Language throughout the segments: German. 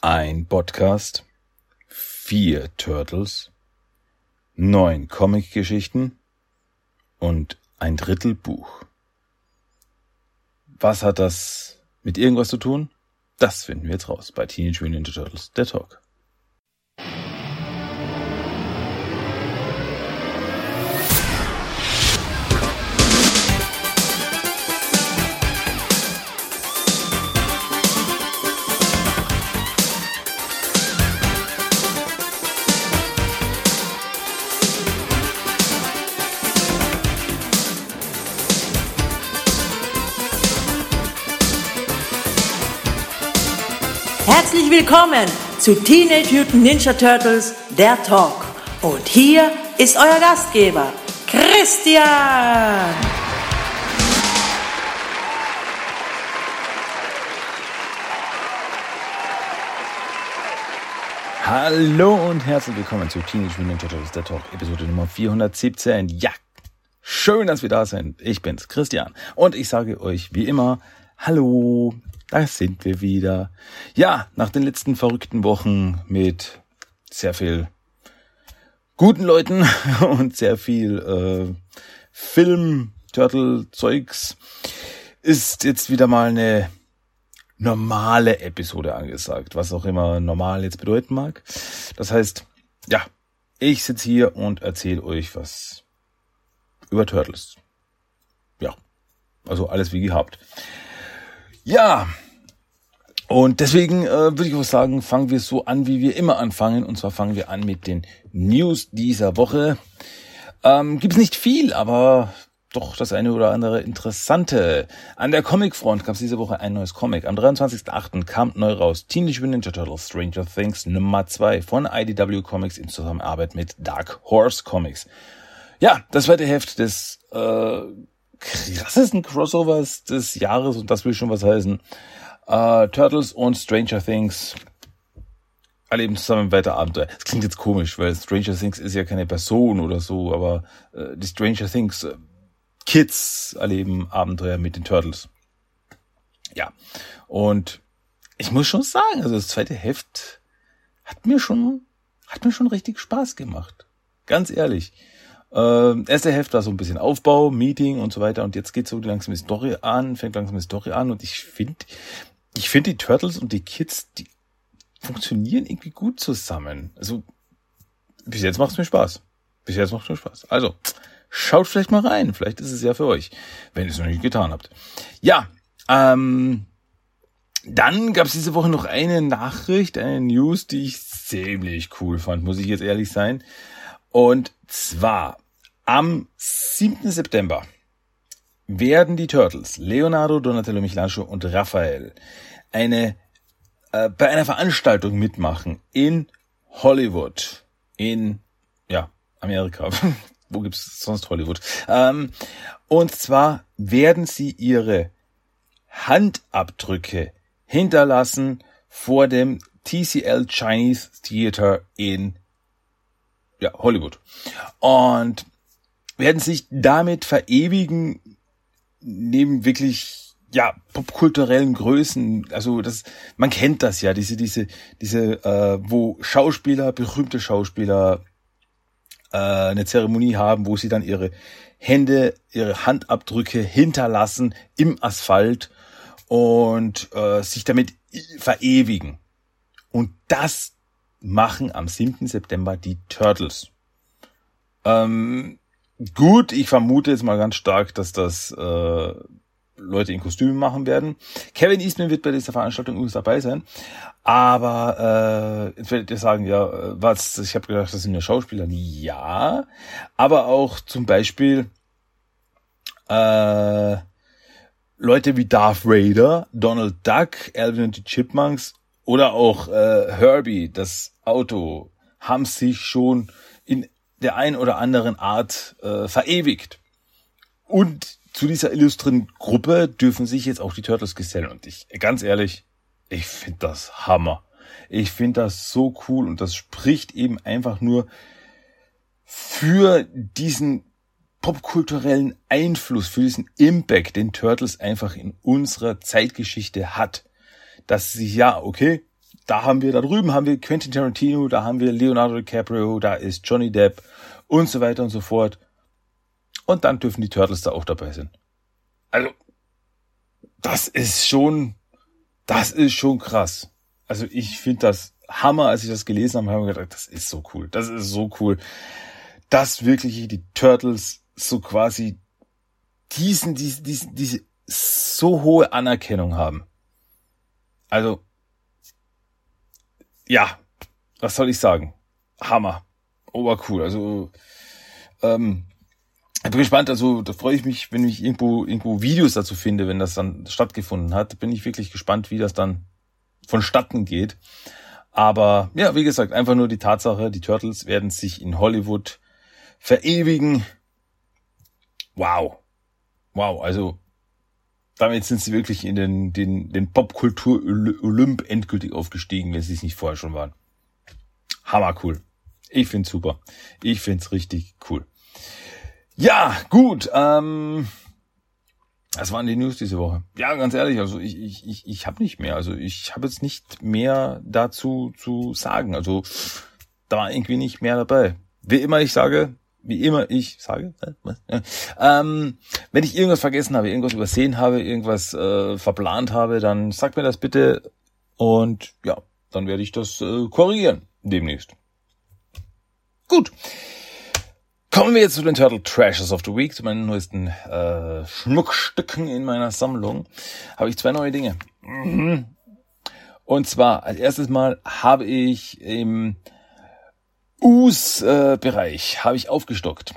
Ein Podcast, vier Turtles, neun Comicgeschichten und ein Drittel Buch. Was hat das mit irgendwas zu tun? Das finden wir jetzt raus bei Teenage Mutant Ninja Turtles, der Talk. Willkommen zu Teenage Mutant Ninja Turtles, der Talk. Und hier ist euer Gastgeber, Christian. Hallo und herzlich willkommen zu Teenage Mutant Ninja Turtles, der Talk, Episode Nummer 417. Ja, schön, dass wir da sind. Ich bin's, Christian. Und ich sage euch wie immer, hallo, da sind wir wieder. Ja, nach den letzten verrückten Wochen mit sehr viel guten Leuten und sehr viel äh, Film, Turtle-Zeugs ist jetzt wieder mal eine normale Episode angesagt, was auch immer normal jetzt bedeuten mag. Das heißt, ja, ich sitze hier und erzähle euch was über Turtles. Ja, also alles wie gehabt. Ja, und deswegen äh, würde ich auch sagen, fangen wir so an, wie wir immer anfangen. Und zwar fangen wir an mit den News dieser Woche. Ähm, Gibt es nicht viel, aber doch das eine oder andere Interessante. An der Comicfront gab es diese Woche ein neues Comic. Am 23.08. kam neu raus Teenage Mutant Ninja Turtles Stranger Things Nummer 2 von IDW Comics in Zusammenarbeit mit Dark Horse Comics. Ja, das zweite Heft des äh, krassesten Crossovers des Jahres und das will schon was heißen. Uh, Turtles und Stranger Things erleben zusammen weiter Abenteuer. Das klingt jetzt komisch, weil Stranger Things ist ja keine Person oder so, aber äh, die Stranger Things äh, Kids erleben Abenteuer mit den Turtles. Ja, und ich muss schon sagen, also das zweite Heft hat mir schon, hat mir schon richtig Spaß gemacht. Ganz ehrlich. Äh, erste Heft war so ein bisschen Aufbau, Meeting und so weiter und jetzt geht so langsam die Story an, fängt langsam die Story an und ich finde, ich finde die Turtles und die Kids, die funktionieren irgendwie gut zusammen. Also bis jetzt macht es mir Spaß. Bis jetzt macht es mir Spaß. Also schaut vielleicht mal rein, vielleicht ist es ja für euch, wenn ihr es noch nicht getan habt. Ja, ähm, dann gab es diese Woche noch eine Nachricht, eine News, die ich ziemlich cool fand, muss ich jetzt ehrlich sein. Und zwar am 7. September werden die Turtles, Leonardo, Donatello, Michelangelo und Raphael, eine äh, bei einer Veranstaltung mitmachen in Hollywood, in ja Amerika. Wo gibt's sonst Hollywood? Ähm, und zwar werden sie ihre Handabdrücke hinterlassen vor dem TCL Chinese Theater in ja, Hollywood. Und werden sich damit verewigen, neben wirklich, ja, popkulturellen Größen. Also das, man kennt das ja, diese, diese, diese, äh, wo Schauspieler, berühmte Schauspieler äh, eine Zeremonie haben, wo sie dann ihre Hände, ihre Handabdrücke hinterlassen im Asphalt und äh, sich damit verewigen. Und das machen am 7. September die Turtles. Ähm, gut, ich vermute jetzt mal ganz stark, dass das äh, Leute in Kostümen machen werden. Kevin Eastman wird bei dieser Veranstaltung übrigens dabei sein. Aber äh, jetzt werdet ihr sagen, ja, was, ich habe gedacht, das sind ja Schauspieler. Ja, aber auch zum Beispiel äh, Leute wie Darth Vader, Donald Duck, Alvin und die Chipmunks oder auch äh, Herbie, das Auto, haben sich schon in der ein oder anderen Art äh, verewigt. Und zu dieser illustren Gruppe dürfen sich jetzt auch die Turtles gesellen. Und ich, ganz ehrlich, ich finde das Hammer. Ich finde das so cool und das spricht eben einfach nur für diesen popkulturellen Einfluss, für diesen Impact, den Turtles einfach in unserer Zeitgeschichte hat dass sie ja, okay, da haben wir, da drüben haben wir Quentin Tarantino, da haben wir Leonardo DiCaprio, da ist Johnny Depp und so weiter und so fort. Und dann dürfen die Turtles da auch dabei sein. Also, das ist schon, das ist schon krass. Also ich finde das Hammer, als ich das gelesen habe, habe ich gedacht, das ist so cool, das ist so cool, dass wirklich die Turtles so quasi diesen, diesen, diesen, diese so hohe Anerkennung haben. Also, ja, was soll ich sagen? Hammer. Obercool. Also, ähm, ich bin gespannt, also da freue ich mich, wenn ich irgendwo, irgendwo Videos dazu finde, wenn das dann stattgefunden hat. Bin ich wirklich gespannt, wie das dann vonstatten geht. Aber ja, wie gesagt, einfach nur die Tatsache, die Turtles werden sich in Hollywood verewigen. Wow. Wow, also damit sind sie wirklich in den, den, den Popkultur Olymp endgültig aufgestiegen, wenn sie es nicht vorher schon waren. Hammer cool. Ich find's super. Ich find's richtig cool. Ja, gut. Ähm, das waren die News diese Woche. Ja, ganz ehrlich, also ich, ich, ich, ich habe nicht mehr. Also ich habe jetzt nicht mehr dazu zu sagen. Also da war irgendwie nicht mehr dabei. Wie immer ich sage, wie immer ich sage, äh, ähm, wenn ich irgendwas vergessen habe, irgendwas übersehen habe, irgendwas äh, verplant habe, dann sagt mir das bitte und ja, dann werde ich das äh, korrigieren demnächst. Gut. Kommen wir jetzt zu den Turtle Trashes of the Week, zu meinen neuesten äh, Schmuckstücken in meiner Sammlung. Habe ich zwei neue Dinge. Mhm. Und zwar, als erstes Mal habe ich im US-Bereich habe ich aufgestockt.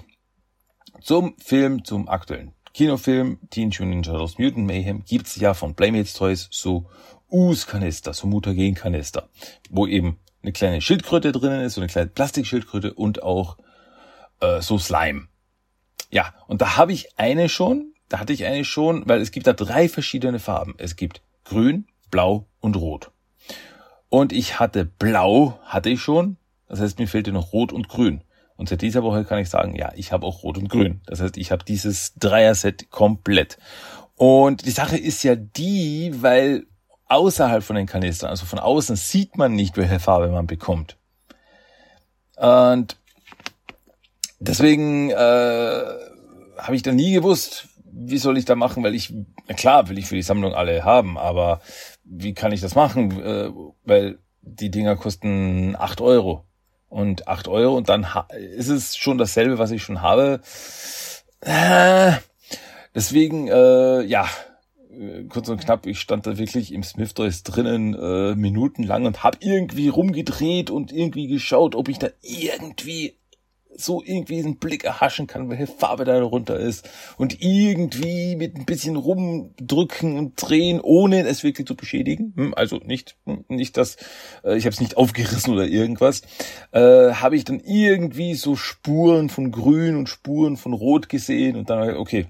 Zum Film, zum aktuellen Kinofilm Teen Mutant Ninja Turtles Mutant Mayhem gibt's ja von Playmates Toys so US-Kanister, so Mutagen-Kanister, wo eben eine kleine Schildkröte drinnen ist, so eine kleine Plastikschildkröte und auch äh, so Slime. Ja, und da habe ich eine schon, da hatte ich eine schon, weil es gibt da drei verschiedene Farben. Es gibt grün, blau und rot. Und ich hatte blau, hatte ich schon. Das heißt, mir fehlte noch rot und grün. Und seit dieser Woche kann ich sagen, ja, ich habe auch rot und grün. Das heißt, ich habe dieses Dreier-Set komplett. Und die Sache ist ja die, weil außerhalb von den Kanistern, also von außen, sieht man nicht, welche Farbe man bekommt. Und deswegen äh, habe ich da nie gewusst, wie soll ich da machen, weil ich, na klar, will ich für die Sammlung alle haben, aber wie kann ich das machen? Äh, weil die Dinger kosten acht Euro. Und acht Euro und dann ist es schon dasselbe, was ich schon habe. Äh, deswegen, äh, ja, äh, kurz und knapp, ich stand da wirklich im Smith Toys drinnen äh, minutenlang und hab irgendwie rumgedreht und irgendwie geschaut, ob ich da irgendwie so irgendwie einen Blick erhaschen kann, welche Farbe da drunter ist und irgendwie mit ein bisschen rumdrücken und drehen, ohne es wirklich zu beschädigen. Hm, also nicht, hm, nicht das, äh, ich habe es nicht aufgerissen oder irgendwas. Äh, habe ich dann irgendwie so Spuren von Grün und Spuren von Rot gesehen und dann okay,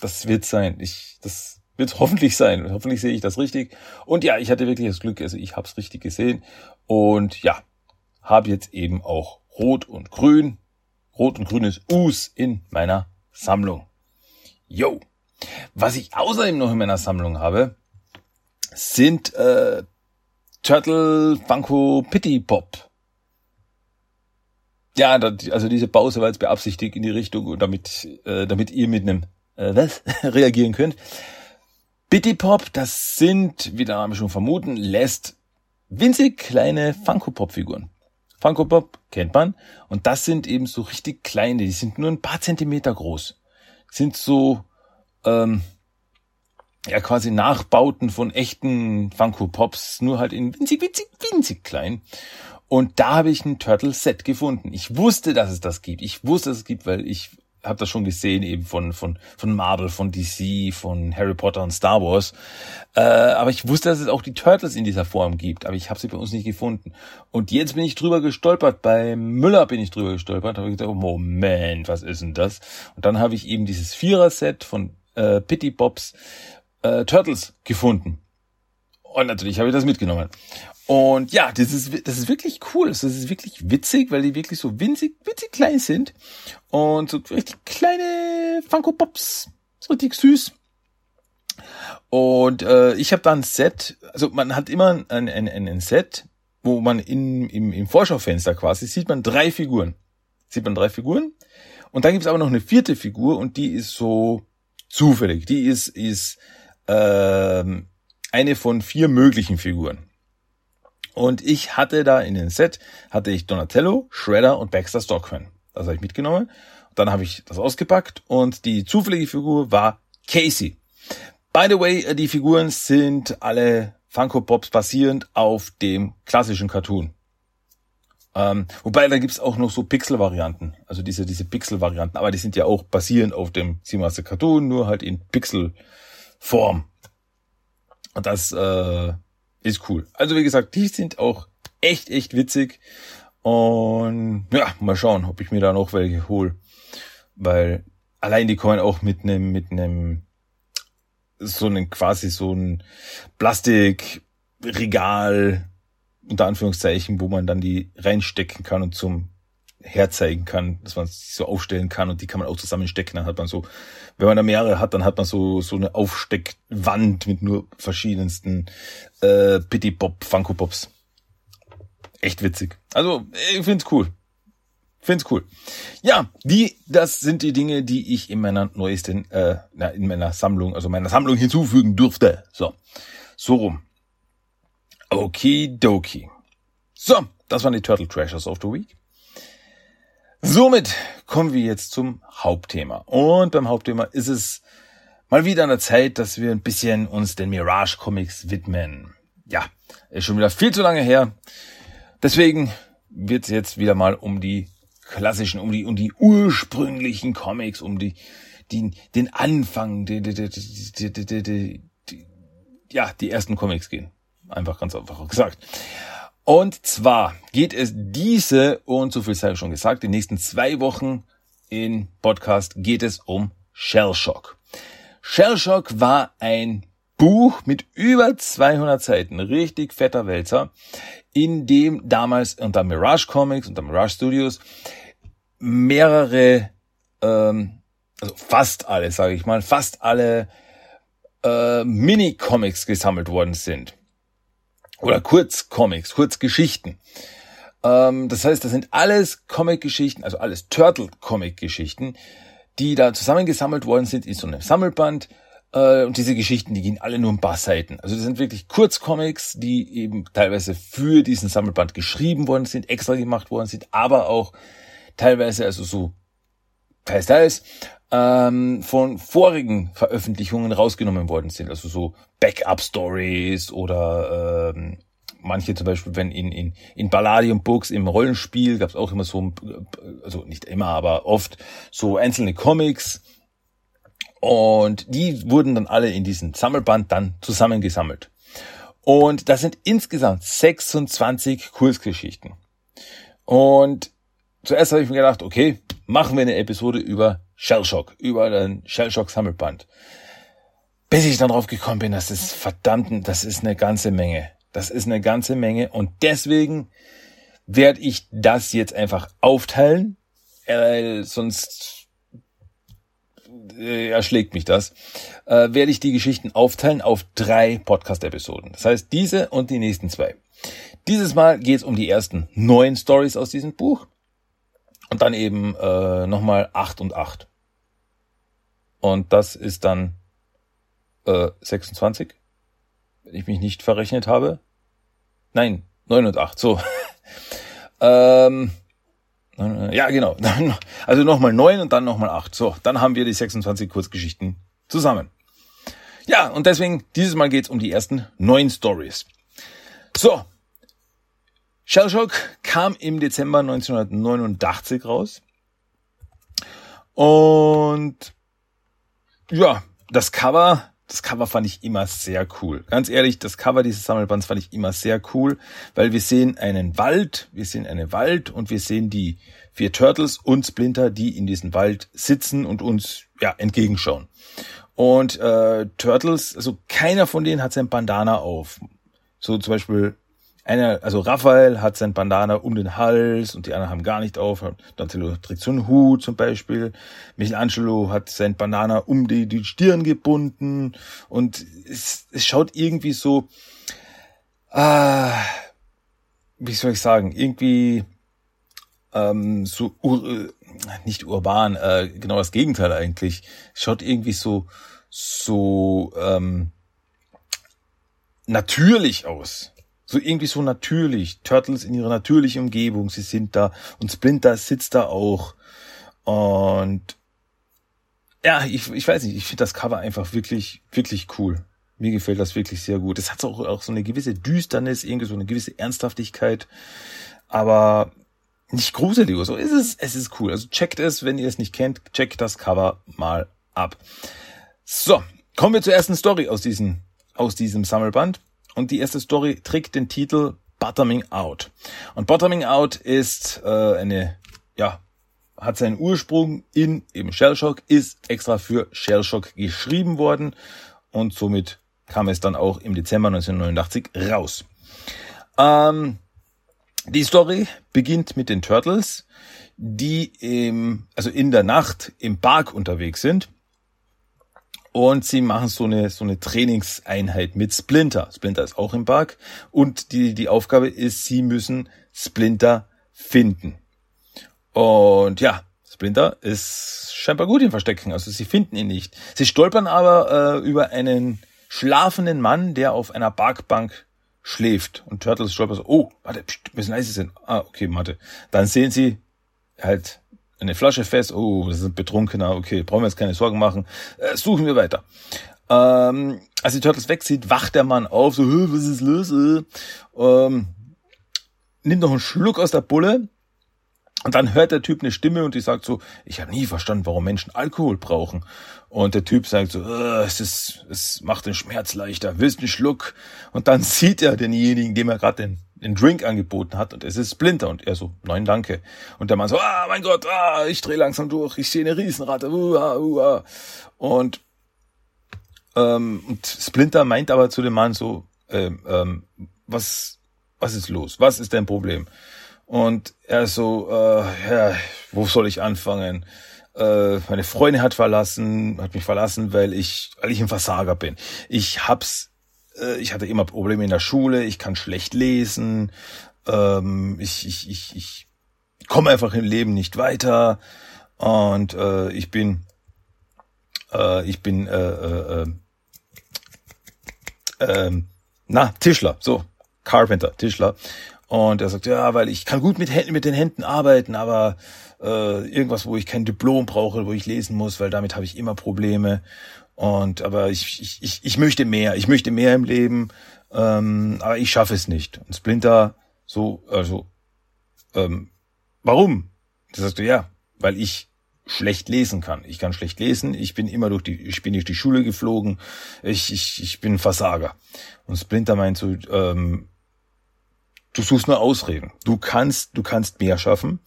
das wird sein. Ich, das wird hoffentlich sein. Hoffentlich sehe ich das richtig. Und ja, ich hatte wirklich das Glück, also ich habe es richtig gesehen und ja, habe jetzt eben auch Rot und Grün, Rot und Grünes Us in meiner Sammlung. Yo! Was ich außerdem noch in meiner Sammlung habe, sind äh, Turtle Funko Pity Pop. Ja, also diese Pause war jetzt beabsichtigt in die Richtung, damit, äh, damit ihr mit einem äh, was reagieren könnt. Pity Pop, das sind, wie der Name schon vermuten lässt, winzig kleine Funko Pop Figuren. Funko Pop kennt man. Und das sind eben so richtig kleine, die sind nur ein paar Zentimeter groß. Sind so, ähm, ja quasi Nachbauten von echten Funko Pops, nur halt in winzig, winzig, winzig klein. Und da habe ich ein Turtle Set gefunden. Ich wusste, dass es das gibt. Ich wusste, dass es gibt, weil ich habe das schon gesehen eben von von von Marvel, von DC, von Harry Potter und Star Wars. Äh, aber ich wusste, dass es auch die Turtles in dieser Form gibt, aber ich habe sie bei uns nicht gefunden. Und jetzt bin ich drüber gestolpert. Bei Müller bin ich drüber gestolpert. Habe ich gedacht, oh Moment, was ist denn das? Und dann habe ich eben dieses Vierer-Set von äh, Pitty Bobs äh, Turtles gefunden. Und natürlich habe ich das mitgenommen. Und ja, das ist, das ist wirklich cool. Das ist wirklich witzig, weil die wirklich so winzig, winzig klein sind. Und so richtig kleine Funko Pops. So richtig süß. Und äh, ich habe da ein Set, also man hat immer ein, ein, ein Set, wo man in, im, im Vorschaufenster quasi sieht man drei Figuren. Sieht man drei Figuren. Und dann gibt's aber noch eine vierte Figur und die ist so zufällig. Die ist, ist ähm, eine von vier möglichen Figuren. Und ich hatte da in den Set, hatte ich Donatello, Shredder und Baxter Stockman. Das habe ich mitgenommen. Dann habe ich das ausgepackt und die zufällige Figur war Casey. By the way, äh, die Figuren sind alle Funko Pops basierend auf dem klassischen Cartoon. Ähm, wobei, da gibt's auch noch so Pixel-Varianten. Also diese, diese Pixel-Varianten. Aber die sind ja auch basierend auf dem Seamaster Cartoon, nur halt in Pixel-Form. Und das äh, ist cool. Also wie gesagt, die sind auch echt, echt witzig. Und ja, mal schauen, ob ich mir da noch welche hole. Weil allein die kommen auch mit einem, mit einem, so einem quasi so ein Plastikregal unter Anführungszeichen, wo man dann die reinstecken kann und zum herzeigen kann, dass man es so aufstellen kann und die kann man auch zusammenstecken. Dann hat man so, wenn man da mehrere hat, dann hat man so so eine Aufsteckwand mit nur verschiedensten äh, Pitty Pop Funko Pops. Echt witzig. Also ich find's cool. Find's cool. Ja, die, das sind die Dinge, die ich in meiner neuesten, äh, na, in meiner Sammlung, also meiner Sammlung hinzufügen durfte. So, so rum. Okidoki. So, das waren die Turtle Treasures of the Week. Somit kommen wir jetzt zum Hauptthema. Und beim Hauptthema ist es mal wieder an der Zeit, dass wir ein bisschen uns den Mirage Comics widmen. Ja, ist schon wieder viel zu lange her. Deswegen wird es jetzt wieder mal um die klassischen, um die, um die ursprünglichen Comics, um die, die den Anfang, die, die, die, die, die, die, die, ja, die ersten Comics gehen. Einfach ganz einfach gesagt. Und zwar geht es diese, und so viel sei schon gesagt, die nächsten zwei Wochen in Podcast geht es um Shellshock. Shellshock war ein Buch mit über 200 Seiten, richtig fetter Wälzer, in dem damals unter Mirage Comics, unter Mirage Studios mehrere, ähm, also fast alle, sage ich mal, fast alle äh, Mini-Comics gesammelt worden sind oder Kurzcomics, Kurzgeschichten. Ähm, das heißt, das sind alles Comic-Geschichten, also alles Turtle-Comic-Geschichten, die da zusammengesammelt worden sind in so einem Sammelband. Äh, und diese Geschichten, die gehen alle nur ein paar Seiten. Also das sind wirklich Kurzcomics, die eben teilweise für diesen Sammelband geschrieben worden sind, extra gemacht worden sind, aber auch teilweise, also so teils, teils, ähm, von vorigen Veröffentlichungen rausgenommen worden sind. Also so Backup-Stories oder ähm, manche zum Beispiel, wenn in, in, in Balladium Books im Rollenspiel gab es auch immer so, also nicht immer, aber oft so einzelne Comics. Und die wurden dann alle in diesen Sammelband dann zusammengesammelt. Und das sind insgesamt 26 Kurzgeschichten. Und zuerst habe ich mir gedacht, okay, machen wir eine Episode über Shellshock, über den Shellshock Sammelband. Bis ich dann drauf gekommen bin, das ist verdammt, das ist eine ganze Menge. Das ist eine ganze Menge und deswegen werde ich das jetzt einfach aufteilen, äh, sonst äh, erschlägt mich das, äh, werde ich die Geschichten aufteilen auf drei Podcast-Episoden. Das heißt, diese und die nächsten zwei. Dieses Mal geht es um die ersten neun Stories aus diesem Buch und dann eben äh, nochmal 8 und 8. Und das ist dann äh, 26, wenn ich mich nicht verrechnet habe. Nein, 9 und 8, so. ähm, ja, genau. Also nochmal 9 und dann nochmal 8. So, dann haben wir die 26 Kurzgeschichten zusammen. Ja, und deswegen, dieses Mal geht's um die ersten neun Stories. So, Shellshock kam im Dezember 1989 raus. Und ja, das Cover, das Cover fand ich immer sehr cool. Ganz ehrlich, das Cover dieses Sammelbands fand ich immer sehr cool, weil wir sehen einen Wald, wir sehen einen Wald und wir sehen die vier Turtles und Splinter, die in diesem Wald sitzen und uns ja entgegenschauen. Und äh, Turtles, also keiner von denen hat sein Bandana auf. So zum Beispiel einer, also Raphael hat sein Bandana um den Hals und die anderen haben gar nicht auf. Donatello trägt so einen Hut zum Beispiel. Michelangelo hat sein Bandana um die, die Stirn gebunden und es, es schaut irgendwie so, ah, wie soll ich sagen, irgendwie ähm, so ur, nicht urban, äh, genau das Gegenteil eigentlich. Schaut irgendwie so so ähm, natürlich aus so irgendwie so natürlich. Turtles in ihrer natürlichen Umgebung, sie sind da und Splinter sitzt da auch. Und ja, ich, ich weiß nicht, ich finde das Cover einfach wirklich, wirklich cool. Mir gefällt das wirklich sehr gut. Es hat auch, auch so eine gewisse Düsternis, irgendwie so eine gewisse Ernsthaftigkeit, aber nicht gruselig oder so. Es ist, es ist cool. Also checkt es, wenn ihr es nicht kennt, checkt das Cover mal ab. So, kommen wir zur ersten Story aus diesem, aus diesem Sammelband. Und die erste Story trägt den Titel Bottoming Out. Und Bottoming Out ist äh, eine, ja, hat seinen Ursprung in eben Shellshock, ist extra für Shellshock geschrieben worden und somit kam es dann auch im Dezember 1989 raus. Ähm, die Story beginnt mit den Turtles, die im, also in der Nacht im Park unterwegs sind und sie machen so eine, so eine Trainingseinheit mit Splinter. Splinter ist auch im Park. Und die, die Aufgabe ist, sie müssen Splinter finden. Und ja, Splinter ist scheinbar gut im Verstecken. Also sie finden ihn nicht. Sie stolpern aber äh, über einen schlafenden Mann, der auf einer Parkbank schläft. Und Turtles stolpern so, oh, warte, pst, müssen leise sein. Ah, okay, warte. Dann sehen sie halt eine Flasche fest, oh, das ist ein Betrunkener, okay, brauchen wir jetzt keine Sorgen machen, äh, suchen wir weiter. Ähm, als die Turtles wegsieht, wacht der Mann auf, so, was ist los? Äh? Ähm, nimmt noch einen Schluck aus der Bulle und dann hört der Typ eine Stimme und die sagt so, ich habe nie verstanden, warum Menschen Alkohol brauchen. Und der Typ sagt so, äh, es ist, es macht den Schmerz leichter, willst einen Schluck? Und dann sieht er denjenigen, dem er gerade den einen Drink angeboten hat und es ist Splinter und er so, nein, danke. Und der Mann so, ah, mein Gott, ah, ich drehe langsam durch, ich sehe eine Riesenratte, uah, uah. Und, ähm, und Splinter meint aber zu dem Mann so, ähm, ähm, was, was ist los? Was ist dein Problem? Und er so, äh, ja, wo soll ich anfangen? Äh, meine Freundin hat verlassen, hat mich verlassen, weil ich, weil ich ein Versager bin. Ich hab's äh, ich hatte immer Probleme in der Schule, ich kann schlecht lesen, ähm, ich, ich, ich, ich komme einfach im Leben nicht weiter und äh, ich bin äh, ich bin äh, äh, äh, äh, na Tischler, so Carpenter, Tischler. Und er sagt ja, weil ich kann gut mit mit den Händen arbeiten, aber äh, irgendwas, wo ich kein Diplom brauche, wo ich lesen muss, weil damit habe ich immer Probleme und aber ich, ich, ich, möchte mehr, ich möchte mehr im Leben, ähm, aber ich schaffe es nicht. Und Splinter so, also, ähm, warum? Da sagst du, ja, weil ich schlecht lesen kann. Ich kann schlecht lesen, ich bin immer durch die, ich bin durch die Schule geflogen, ich, ich, ich bin Versager. Und Splinter meint so, ähm, du suchst nur Ausreden. Du kannst, du kannst mehr schaffen.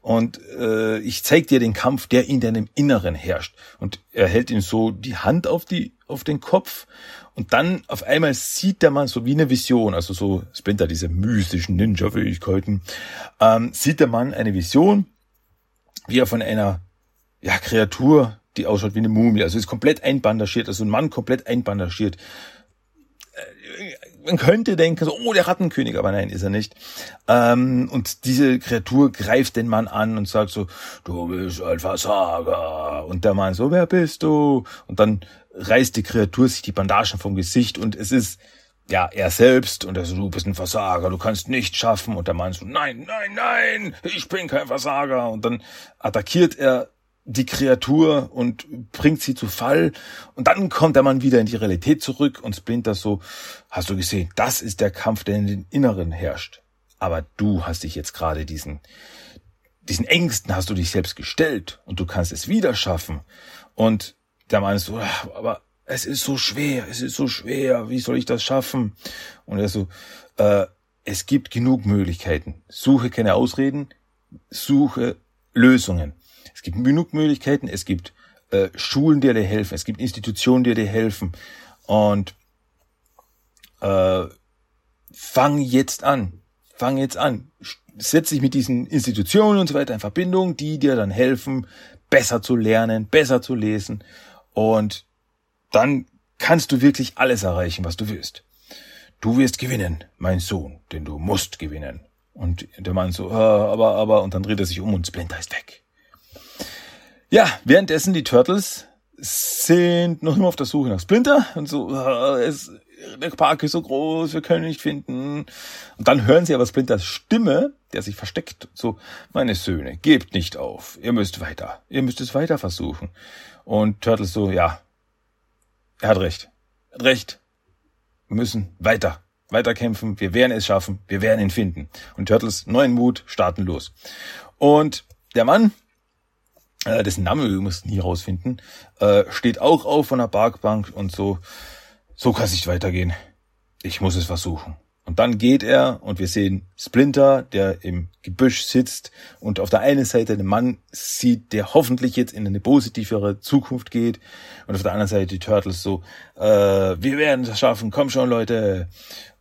Und äh, ich zeig dir den Kampf, der in deinem Inneren herrscht. Und er hält ihm so die Hand auf die, auf den Kopf. Und dann auf einmal sieht der Mann so wie eine Vision, also so Splinter diese mystischen Ninja-Fähigkeiten, ähm, sieht der Mann eine Vision, wie er von einer ja, Kreatur, die ausschaut wie eine Mumie, also ist komplett einbandagiert, also ein Mann komplett einbandagiert, man könnte denken, so, oh, der Rattenkönig, aber nein, ist er nicht. Ähm, und diese Kreatur greift den Mann an und sagt so, du bist ein Versager. Und der Mann so, wer bist du? Und dann reißt die Kreatur sich die Bandagen vom Gesicht und es ist, ja, er selbst und er so, du bist ein Versager, du kannst nicht schaffen. Und der Mann so, nein, nein, nein, ich bin kein Versager. Und dann attackiert er die Kreatur und bringt sie zu Fall. Und dann kommt der Mann wieder in die Realität zurück und Splinter so, hast du gesehen, das ist der Kampf, der in den Inneren herrscht. Aber du hast dich jetzt gerade diesen, diesen Ängsten hast du dich selbst gestellt und du kannst es wieder schaffen. Und der Mann ist so, aber es ist so schwer, es ist so schwer, wie soll ich das schaffen? Und er so, äh, es gibt genug Möglichkeiten. Suche keine Ausreden, suche Lösungen. Es gibt genug Möglichkeiten, es gibt äh, Schulen, die dir helfen, es gibt Institutionen, die dir helfen. Und äh, fang jetzt an. Fang jetzt an. Setz dich mit diesen Institutionen und so weiter in Verbindung, die dir dann helfen, besser zu lernen, besser zu lesen. Und dann kannst du wirklich alles erreichen, was du willst. Du wirst gewinnen, mein Sohn, denn du musst gewinnen. Und der Mann so, ah, aber, aber, und dann dreht er sich um und Splinter ist weg. Ja, währenddessen die Turtles sind noch immer auf der Suche nach Splinter und so, ah, es, der Park ist so groß, wir können ihn nicht finden. Und dann hören sie aber Splinters Stimme, der sich versteckt, so, meine Söhne, gebt nicht auf, ihr müsst weiter, ihr müsst es weiter versuchen. Und Turtles so, ja, er hat recht, er hat recht, wir müssen weiter, weiter kämpfen, wir werden es schaffen, wir werden ihn finden. Und Turtles, neuen Mut, starten los. Und der Mann, äh, dessen Name wir müssen nie rausfinden, äh, steht auch auf von der Parkbank und so, so kann es nicht weitergehen. Ich muss es versuchen. Und dann geht er und wir sehen Splinter, der im Gebüsch sitzt und auf der einen Seite den Mann sieht, der hoffentlich jetzt in eine positivere Zukunft geht und auf der anderen Seite die Turtles so, äh, wir werden es schaffen, komm schon Leute.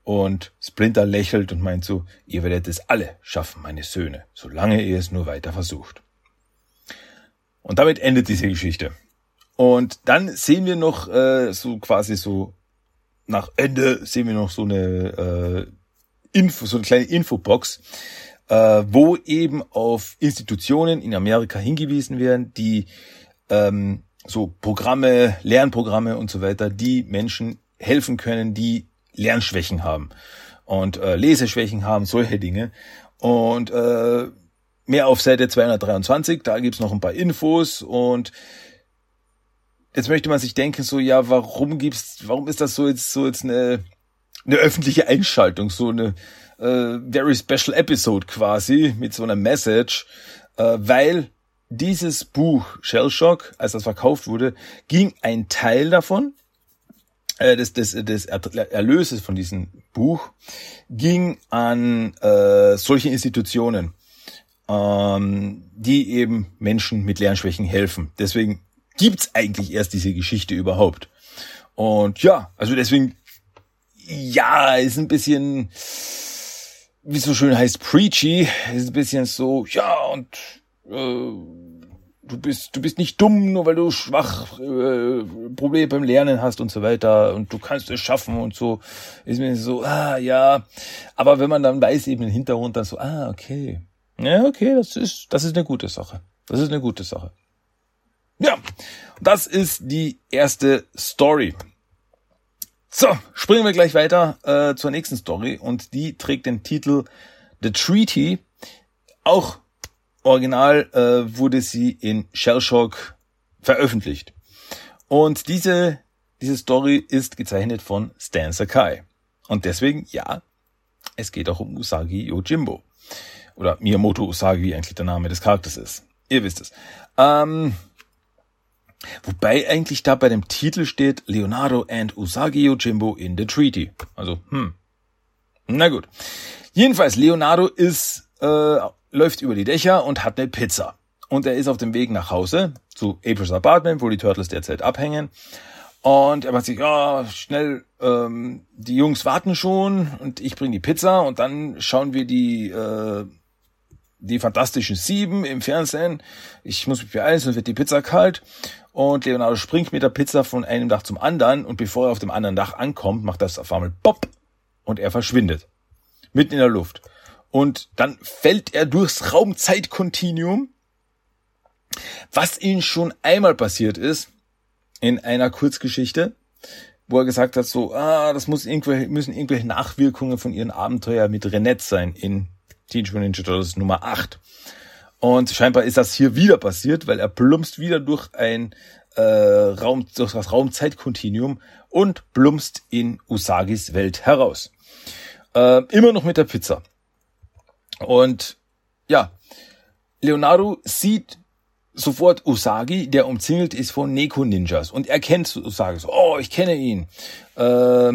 Und Splinter lächelt und meint so, ihr werdet es alle schaffen, meine Söhne, solange ihr es nur weiter versucht. Und damit endet diese Geschichte. Und dann sehen wir noch äh, so quasi so nach Ende sehen wir noch so eine äh, Info, so eine kleine Infobox, äh, wo eben auf Institutionen in Amerika hingewiesen werden, die ähm, so Programme, Lernprogramme und so weiter, die Menschen helfen können, die Lernschwächen haben und äh, Leseschwächen haben, solche Dinge. Und äh, mehr auf Seite 223, da gibt's noch ein paar Infos und jetzt möchte man sich denken, so, ja, warum gibt's, warum ist das so jetzt, so jetzt eine, eine öffentliche Einschaltung, so eine äh, very special episode quasi mit so einer Message, äh, weil dieses Buch Shellshock, als das verkauft wurde, ging ein Teil davon, äh, des, des, des Erlöses von diesem Buch, ging an äh, solche Institutionen, ähm, die eben Menschen mit Lernschwächen helfen. Deswegen gibt's eigentlich erst diese Geschichte überhaupt? Und ja, also deswegen, ja, ist ein bisschen, wie es so schön heißt, preachy, ist ein bisschen so, ja, und äh, du bist, du bist nicht dumm, nur weil du schwach äh, Probleme beim Lernen hast und so weiter und du kannst es schaffen und so. Ist mir so, ah ja. Aber wenn man dann weiß eben den Hintergrund, dann so, ah, okay. Ja, okay, das ist, das ist eine gute Sache. Das ist eine gute Sache. Ja, das ist die erste Story. So, springen wir gleich weiter äh, zur nächsten Story und die trägt den Titel The Treaty. Auch original äh, wurde sie in Shellshock veröffentlicht. Und diese, diese Story ist gezeichnet von Stan Sakai. Und deswegen, ja, es geht auch um Usagi Yojimbo. Oder Miyamoto Usagi, wie eigentlich der Name des Charakters ist. Ihr wisst es. Ähm, Wobei eigentlich da bei dem Titel steht Leonardo and Usagi Yojimbo in the Treaty. Also, hm. Na gut. Jedenfalls, Leonardo ist, äh, läuft über die Dächer und hat eine Pizza. Und er ist auf dem Weg nach Hause zu Aprils Apartment, wo die Turtles derzeit abhängen. Und er macht sich, ja, schnell, ähm, die Jungs warten schon und ich bringe die Pizza und dann schauen wir die äh, die fantastischen Sieben im Fernsehen. Ich muss mich beeilen, sonst wird die Pizza kalt. Und Leonardo springt mit der Pizza von einem Dach zum anderen und bevor er auf dem anderen Dach ankommt, macht das auf einmal Pop und er verschwindet. Mitten in der Luft. Und dann fällt er durchs Raumzeitkontinuum, was ihm schon einmal passiert ist in einer Kurzgeschichte, wo er gesagt hat, so, ah, das muss irgendwelche, müssen irgendwelche Nachwirkungen von ihren Abenteuer mit Renette sein in Teenage Mutant Ninja Turtles Nummer 8. Und scheinbar ist das hier wieder passiert, weil er plumpst wieder durch ein äh, Raum, durch das Raumzeitkontinuum und plumpst in Usagis Welt heraus. Äh, immer noch mit der Pizza. Und ja, Leonardo sieht sofort Usagi, der umzingelt ist von Neko Ninjas und er kennt Usagi so, oh, ich kenne ihn. Äh,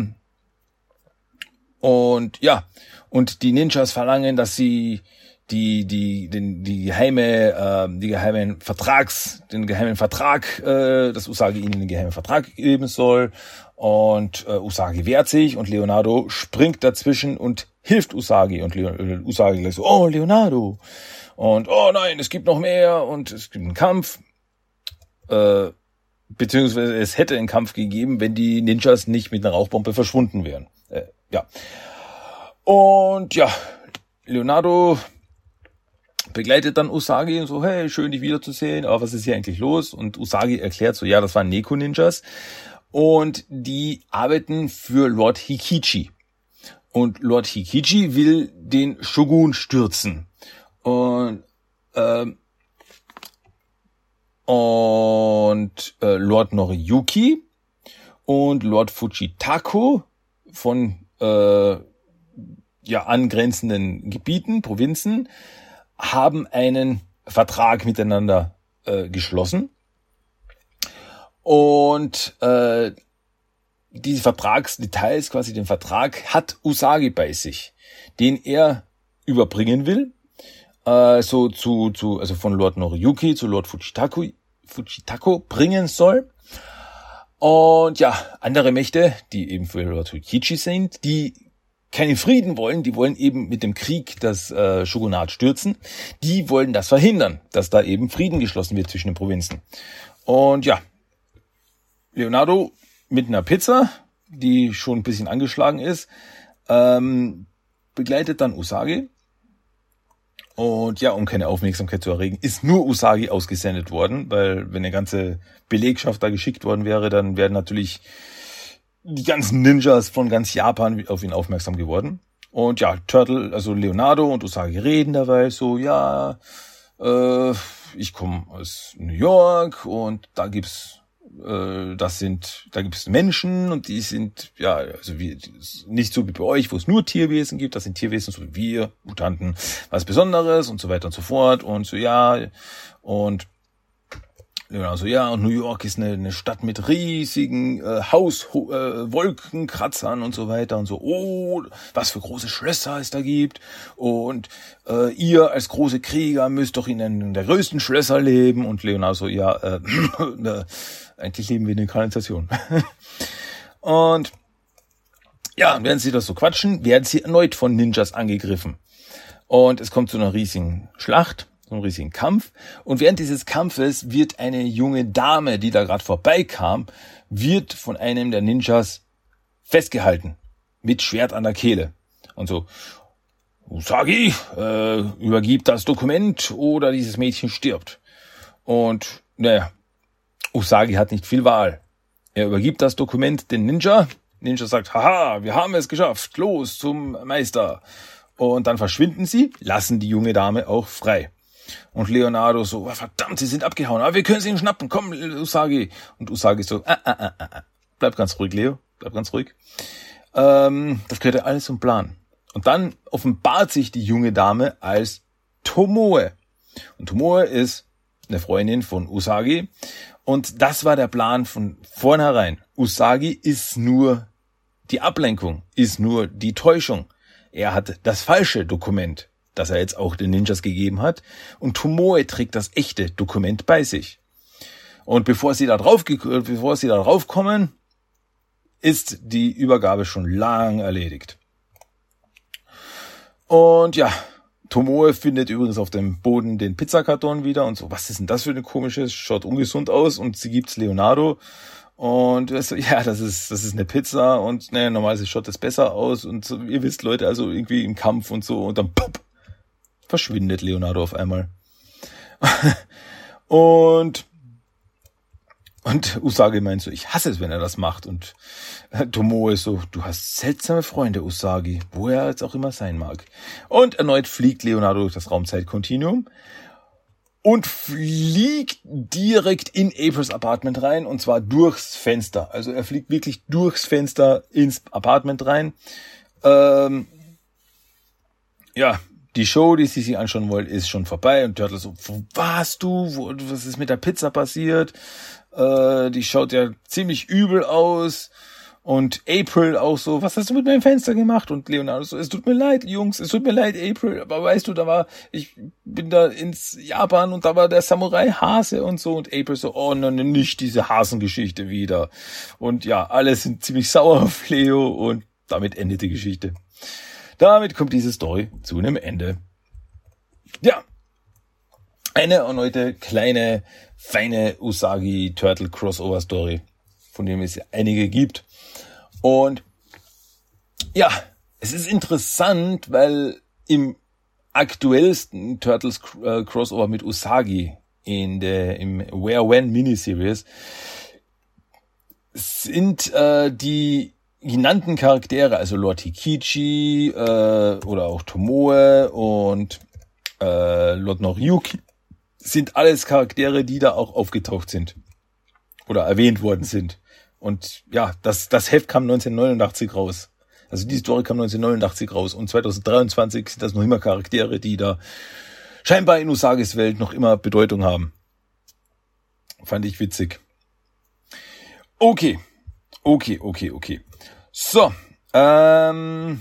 und ja, und die Ninjas verlangen, dass sie die die den die geheime äh, die geheimen Vertrags den geheimen Vertrag äh, dass Usagi ihnen den geheimen Vertrag geben soll. Und äh, Usagi wehrt sich und Leonardo springt dazwischen und hilft Usagi. Und Leo, äh, Usagi gleich so oh Leonardo! Und oh nein es gibt noch mehr! Und es gibt einen Kampf. Äh, beziehungsweise es hätte einen Kampf gegeben wenn die Ninjas nicht mit einer Rauchbombe verschwunden wären. Äh, ja und ja Leonardo begleitet dann Usagi und so, hey, schön dich wiederzusehen, aber was ist hier eigentlich los? Und Usagi erklärt so, ja, das waren Neko-Ninjas und die arbeiten für Lord Hikichi. Und Lord Hikichi will den Shogun stürzen. Und, ähm, und äh, Lord Noriyuki und Lord Fujitako von äh, ja angrenzenden Gebieten, Provinzen, haben einen Vertrag miteinander äh, geschlossen. Und äh, diese Vertragsdetails, quasi den Vertrag, hat Usagi bei sich, den er überbringen will. Äh, so zu, zu, also von Lord Noriyuki zu Lord Fujitako, Fujitako bringen soll. Und ja, andere Mächte, die eben für Lord Fujichi sind, die keinen Frieden wollen, die wollen eben mit dem Krieg das äh, Shogunat stürzen, die wollen das verhindern, dass da eben Frieden geschlossen wird zwischen den Provinzen. Und ja, Leonardo mit einer Pizza, die schon ein bisschen angeschlagen ist, ähm, begleitet dann Usagi. Und ja, um keine Aufmerksamkeit zu erregen, ist nur Usagi ausgesendet worden, weil wenn eine ganze Belegschaft da geschickt worden wäre, dann wären natürlich die ganzen Ninjas von ganz Japan auf ihn aufmerksam geworden. Und ja, Turtle, also Leonardo und Usagi reden dabei so, ja, äh, ich komme aus New York und da gibt's äh, das sind, da gibt es Menschen und die sind, ja, also wie, nicht so wie bei euch, wo es nur Tierwesen gibt, das sind Tierwesen so wie wir, Mutanten, was Besonderes und so weiter und so fort und so, ja, und Genau, ja, und New York ist eine, eine Stadt mit riesigen äh, Hauswolkenkratzern äh, und so weiter und so. Oh, was für große Schlösser es da gibt. Und äh, ihr als große Krieger müsst doch in einem der größten Schlösser leben. Und Leonardo so, ja, äh, äh, eigentlich leben wir in der Kanalisation. und ja, während sie das so quatschen, werden sie erneut von Ninjas angegriffen. Und es kommt zu einer riesigen Schlacht einen riesigen Kampf. Und während dieses Kampfes wird eine junge Dame, die da gerade vorbeikam, wird von einem der Ninjas festgehalten. Mit Schwert an der Kehle. Und so, Usagi, äh, übergib das Dokument oder dieses Mädchen stirbt. Und, naja, Usagi hat nicht viel Wahl. Er übergibt das Dokument den Ninja. Ninja sagt, haha, wir haben es geschafft, los zum Meister. Und dann verschwinden sie, lassen die junge Dame auch frei. Und Leonardo so, oh, verdammt, sie sind abgehauen, aber wir können sie ihm schnappen, komm, Usagi. Und Usagi so, ah, ah, ah, ah. bleib ganz ruhig, Leo, bleib ganz ruhig. Ähm, das gehört ja alles zum Plan. Und dann offenbart sich die junge Dame als Tomoe. Und Tomoe ist eine Freundin von Usagi. Und das war der Plan von vornherein. Usagi ist nur die Ablenkung, ist nur die Täuschung. Er hat das falsche Dokument das er jetzt auch den Ninjas gegeben hat. Und Tomoe trägt das echte Dokument bei sich. Und bevor sie da drauf, bevor sie da drauf kommen, ist die Übergabe schon lang erledigt. Und ja, Tomoe findet übrigens auf dem Boden den Pizzakarton wieder und so, was ist denn das für eine komische, schaut ungesund aus und sie gibt's Leonardo und ja, das ist, das ist eine Pizza und ne, normalerweise schaut das besser aus und so, ihr wisst Leute, also irgendwie im Kampf und so und dann pop, verschwindet Leonardo auf einmal. und und Usagi meint so, ich hasse es, wenn er das macht. Und Tomoe ist so, du hast seltsame Freunde, Usagi, wo er jetzt auch immer sein mag. Und erneut fliegt Leonardo durch das Raumzeitkontinuum und fliegt direkt in Aprils Apartment rein und zwar durchs Fenster. Also er fliegt wirklich durchs Fenster ins Apartment rein. Ähm, ja, die Show, die sie sich anschauen wollen, ist schon vorbei und Turtle so, wo warst du? Wo, was ist mit der Pizza passiert? Äh, die schaut ja ziemlich übel aus. Und April auch so, was hast du mit meinem Fenster gemacht? Und Leonardo so, es tut mir leid, Jungs, es tut mir leid, April, aber weißt du, da war, ich bin da ins Japan und da war der Samurai Hase und so. Und April so, oh nein, nicht diese Hasengeschichte wieder. Und ja, alle sind ziemlich sauer auf Leo und damit endet die Geschichte. Damit kommt diese Story zu einem Ende. Ja, eine erneute kleine, feine Usagi Turtle Crossover Story, von dem es einige gibt. Und ja, es ist interessant, weil im aktuellsten Turtles äh, Crossover mit Usagi in der im Where When Miniseries sind äh, die genannten Charaktere, also Lord Hikichi äh, oder auch Tomoe und äh, Lord Noriyuki, sind alles Charaktere, die da auch aufgetaucht sind oder erwähnt worden sind. Und ja, das, das Heft kam 1989 raus. Also die Story kam 1989 raus und 2023 sind das noch immer Charaktere, die da scheinbar in Usages Welt noch immer Bedeutung haben. Fand ich witzig. Okay, okay, okay, okay. So, ähm,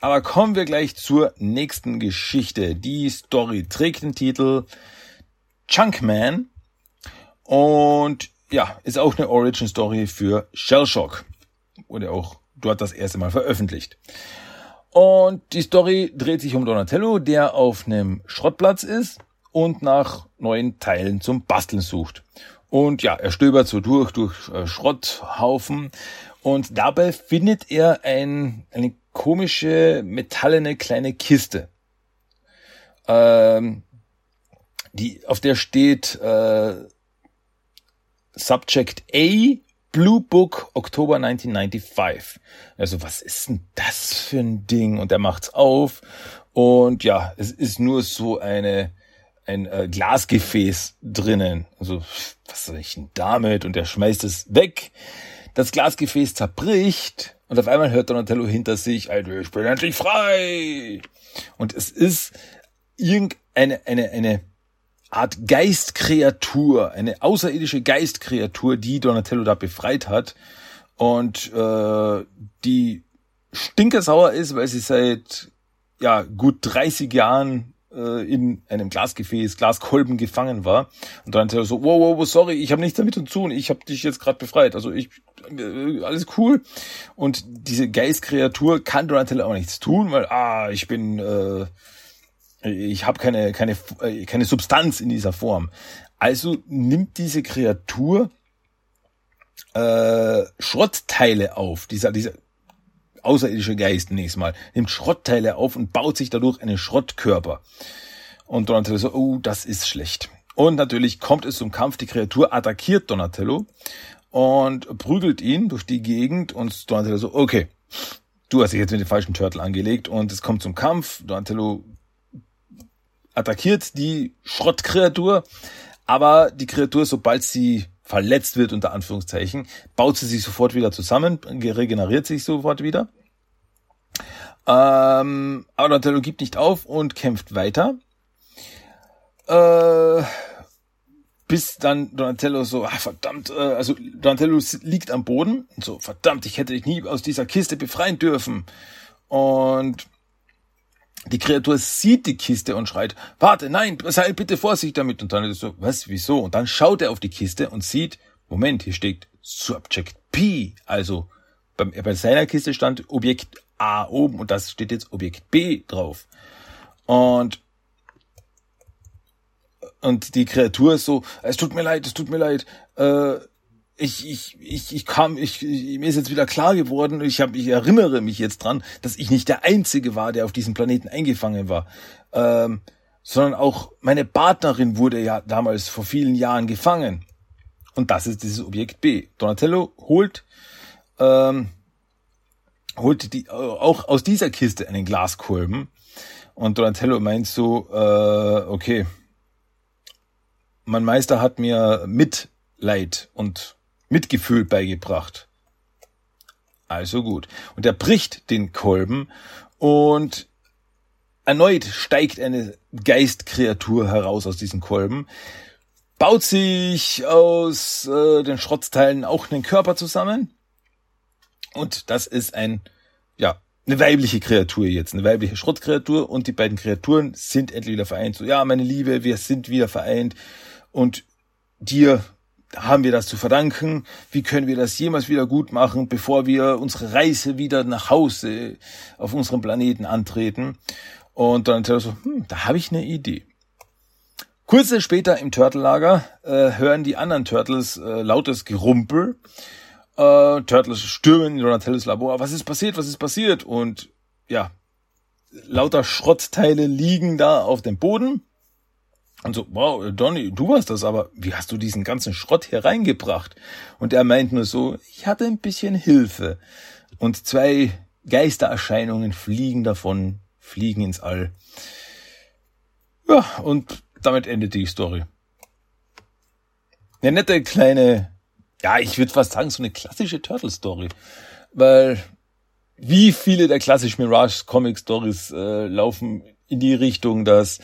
aber kommen wir gleich zur nächsten Geschichte. Die Story trägt den Titel Chunkman und ja, ist auch eine Origin Story für Shellshock. Wurde auch dort das erste Mal veröffentlicht. Und die Story dreht sich um Donatello, der auf einem Schrottplatz ist und nach neuen Teilen zum Basteln sucht. Und ja, er stöbert so durch, durch äh, Schrotthaufen und dabei findet er ein, eine komische, metallene kleine Kiste. Ähm, die, auf der steht äh, Subject A, Blue Book, Oktober 1995. Also was ist denn das für ein Ding? Und er macht's auf und ja, es ist nur so eine ein äh, Glasgefäß drinnen. Also was soll ich denn damit? Und er schmeißt es weg. Das Glasgefäß zerbricht und auf einmal hört Donatello hinter sich, Alter, ich bin endlich frei. Und es ist irgendeine eine eine Art Geistkreatur, eine außerirdische Geistkreatur, die Donatello da befreit hat und äh, die stinkersauer ist, weil sie seit ja gut 30 Jahren äh, in einem Glasgefäß, Glaskolben gefangen war und Donatello so, wow, wow, wow sorry, ich habe nichts damit zu tun, ich habe dich jetzt gerade befreit, also ich äh, alles cool und diese Geistkreatur kann Donatello auch nichts tun, weil ah, ich bin äh, ich habe keine, keine, äh, keine Substanz in dieser Form. Also nimmt diese Kreatur äh, Schrottteile auf, dieser, dieser außerirdische Geist nächstes Mal, nimmt Schrottteile auf und baut sich dadurch einen Schrottkörper. Und Donatello so, oh, das ist schlecht. Und natürlich kommt es zum Kampf, die Kreatur attackiert Donatello und prügelt ihn durch die Gegend und Donatello so, okay, du hast dich jetzt mit dem falschen Turtle angelegt und es kommt zum Kampf. Donatello attackiert die Schrottkreatur, aber die Kreatur, sobald sie verletzt wird, unter Anführungszeichen, baut sie sich sofort wieder zusammen, regeneriert sich sofort wieder. Ähm, aber Donatello gibt nicht auf und kämpft weiter. Äh, bis dann Donatello so, ah, verdammt, äh, also Donatello liegt am Boden und so, verdammt, ich hätte dich nie aus dieser Kiste befreien dürfen. Und die Kreatur sieht die Kiste und schreit, warte, nein, sei bitte Vorsicht damit. Und dann ist so, was, wieso? Und dann schaut er auf die Kiste und sieht, Moment, hier steht Subject P. Also bei, bei seiner Kiste stand Objekt A oben und das steht jetzt Objekt B drauf. Und und die Kreatur ist so, es tut mir leid, es tut mir leid, äh, ich, ich, ich, ich kam, ich, ich, mir ist jetzt wieder klar geworden, ich habe, ich erinnere mich jetzt dran, dass ich nicht der Einzige war, der auf diesem Planeten eingefangen war, ähm, sondern auch meine Partnerin wurde ja damals vor vielen Jahren gefangen. Und das ist dieses Objekt B. Donatello holt, ähm, holt die, auch aus dieser Kiste einen Glaskolben. Und Donatello meint so, äh, okay, mein Meister hat mir Mitleid und Mitgefühl beigebracht. Also gut. Und er bricht den Kolben und erneut steigt eine Geistkreatur heraus aus diesem Kolben, baut sich aus äh, den Schrottsteilen auch einen Körper zusammen Und das ist ein, ja, eine weibliche Kreatur jetzt, eine weibliche Schrottkreatur und die beiden Kreaturen sind endlich wieder vereint. So, ja, meine Liebe, wir sind wieder vereint und dir haben wir das zu verdanken? Wie können wir das jemals wieder gut machen, bevor wir unsere Reise wieder nach Hause auf unserem Planeten antreten? Und dann so, hm, da habe ich eine Idee. Kurze später im Turtle-Lager äh, hören die anderen Turtles äh, lautes Gerumpel. Äh, Turtles stürmen in Donatellos Labor. Was ist passiert? Was ist passiert? Und ja, lauter Schrottteile liegen da auf dem Boden. Und so, wow, Donny, du warst das, aber wie hast du diesen ganzen Schrott hier reingebracht? Und er meint nur so, ich hatte ein bisschen Hilfe. Und zwei Geistererscheinungen fliegen davon, fliegen ins All. Ja, und damit endet die Story. Eine nette kleine, ja, ich würde fast sagen, so eine klassische Turtle-Story. Weil wie viele der klassischen Mirage Comic Stories äh, laufen in die Richtung, dass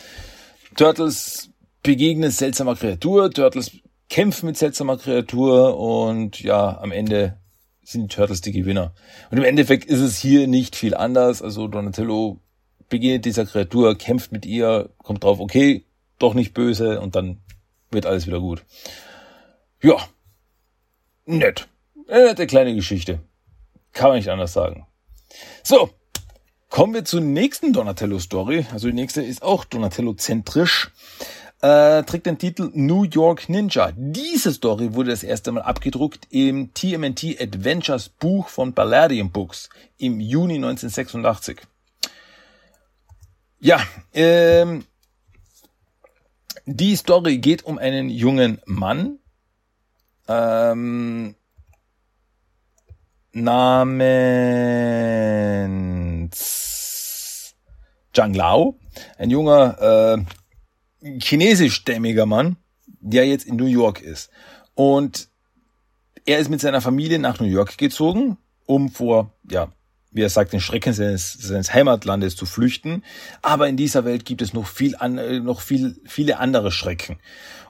Turtles begegnen seltsamer Kreatur, Turtles kämpfen mit seltsamer Kreatur und ja, am Ende sind die Turtles die Gewinner. Und im Endeffekt ist es hier nicht viel anders. Also Donatello begegnet dieser Kreatur, kämpft mit ihr, kommt drauf, okay, doch nicht böse und dann wird alles wieder gut. Ja, nett. Eine nette kleine Geschichte. Kann man nicht anders sagen. So, Kommen wir zur nächsten Donatello-Story. Also die nächste ist auch Donatello-zentrisch. Äh, trägt den Titel New York Ninja. Diese Story wurde das erste Mal abgedruckt im TMNT Adventures Buch von Palladium Books im Juni 1986. Ja, ähm, die Story geht um einen jungen Mann, ähm, namens Zhang Lao, ein junger äh, chinesischstämmiger Mann, der jetzt in New York ist. Und er ist mit seiner Familie nach New York gezogen, um vor, ja, wie er sagt, den Schrecken seines, seines Heimatlandes zu flüchten. Aber in dieser Welt gibt es noch viel, an, äh, noch viel, viele andere Schrecken.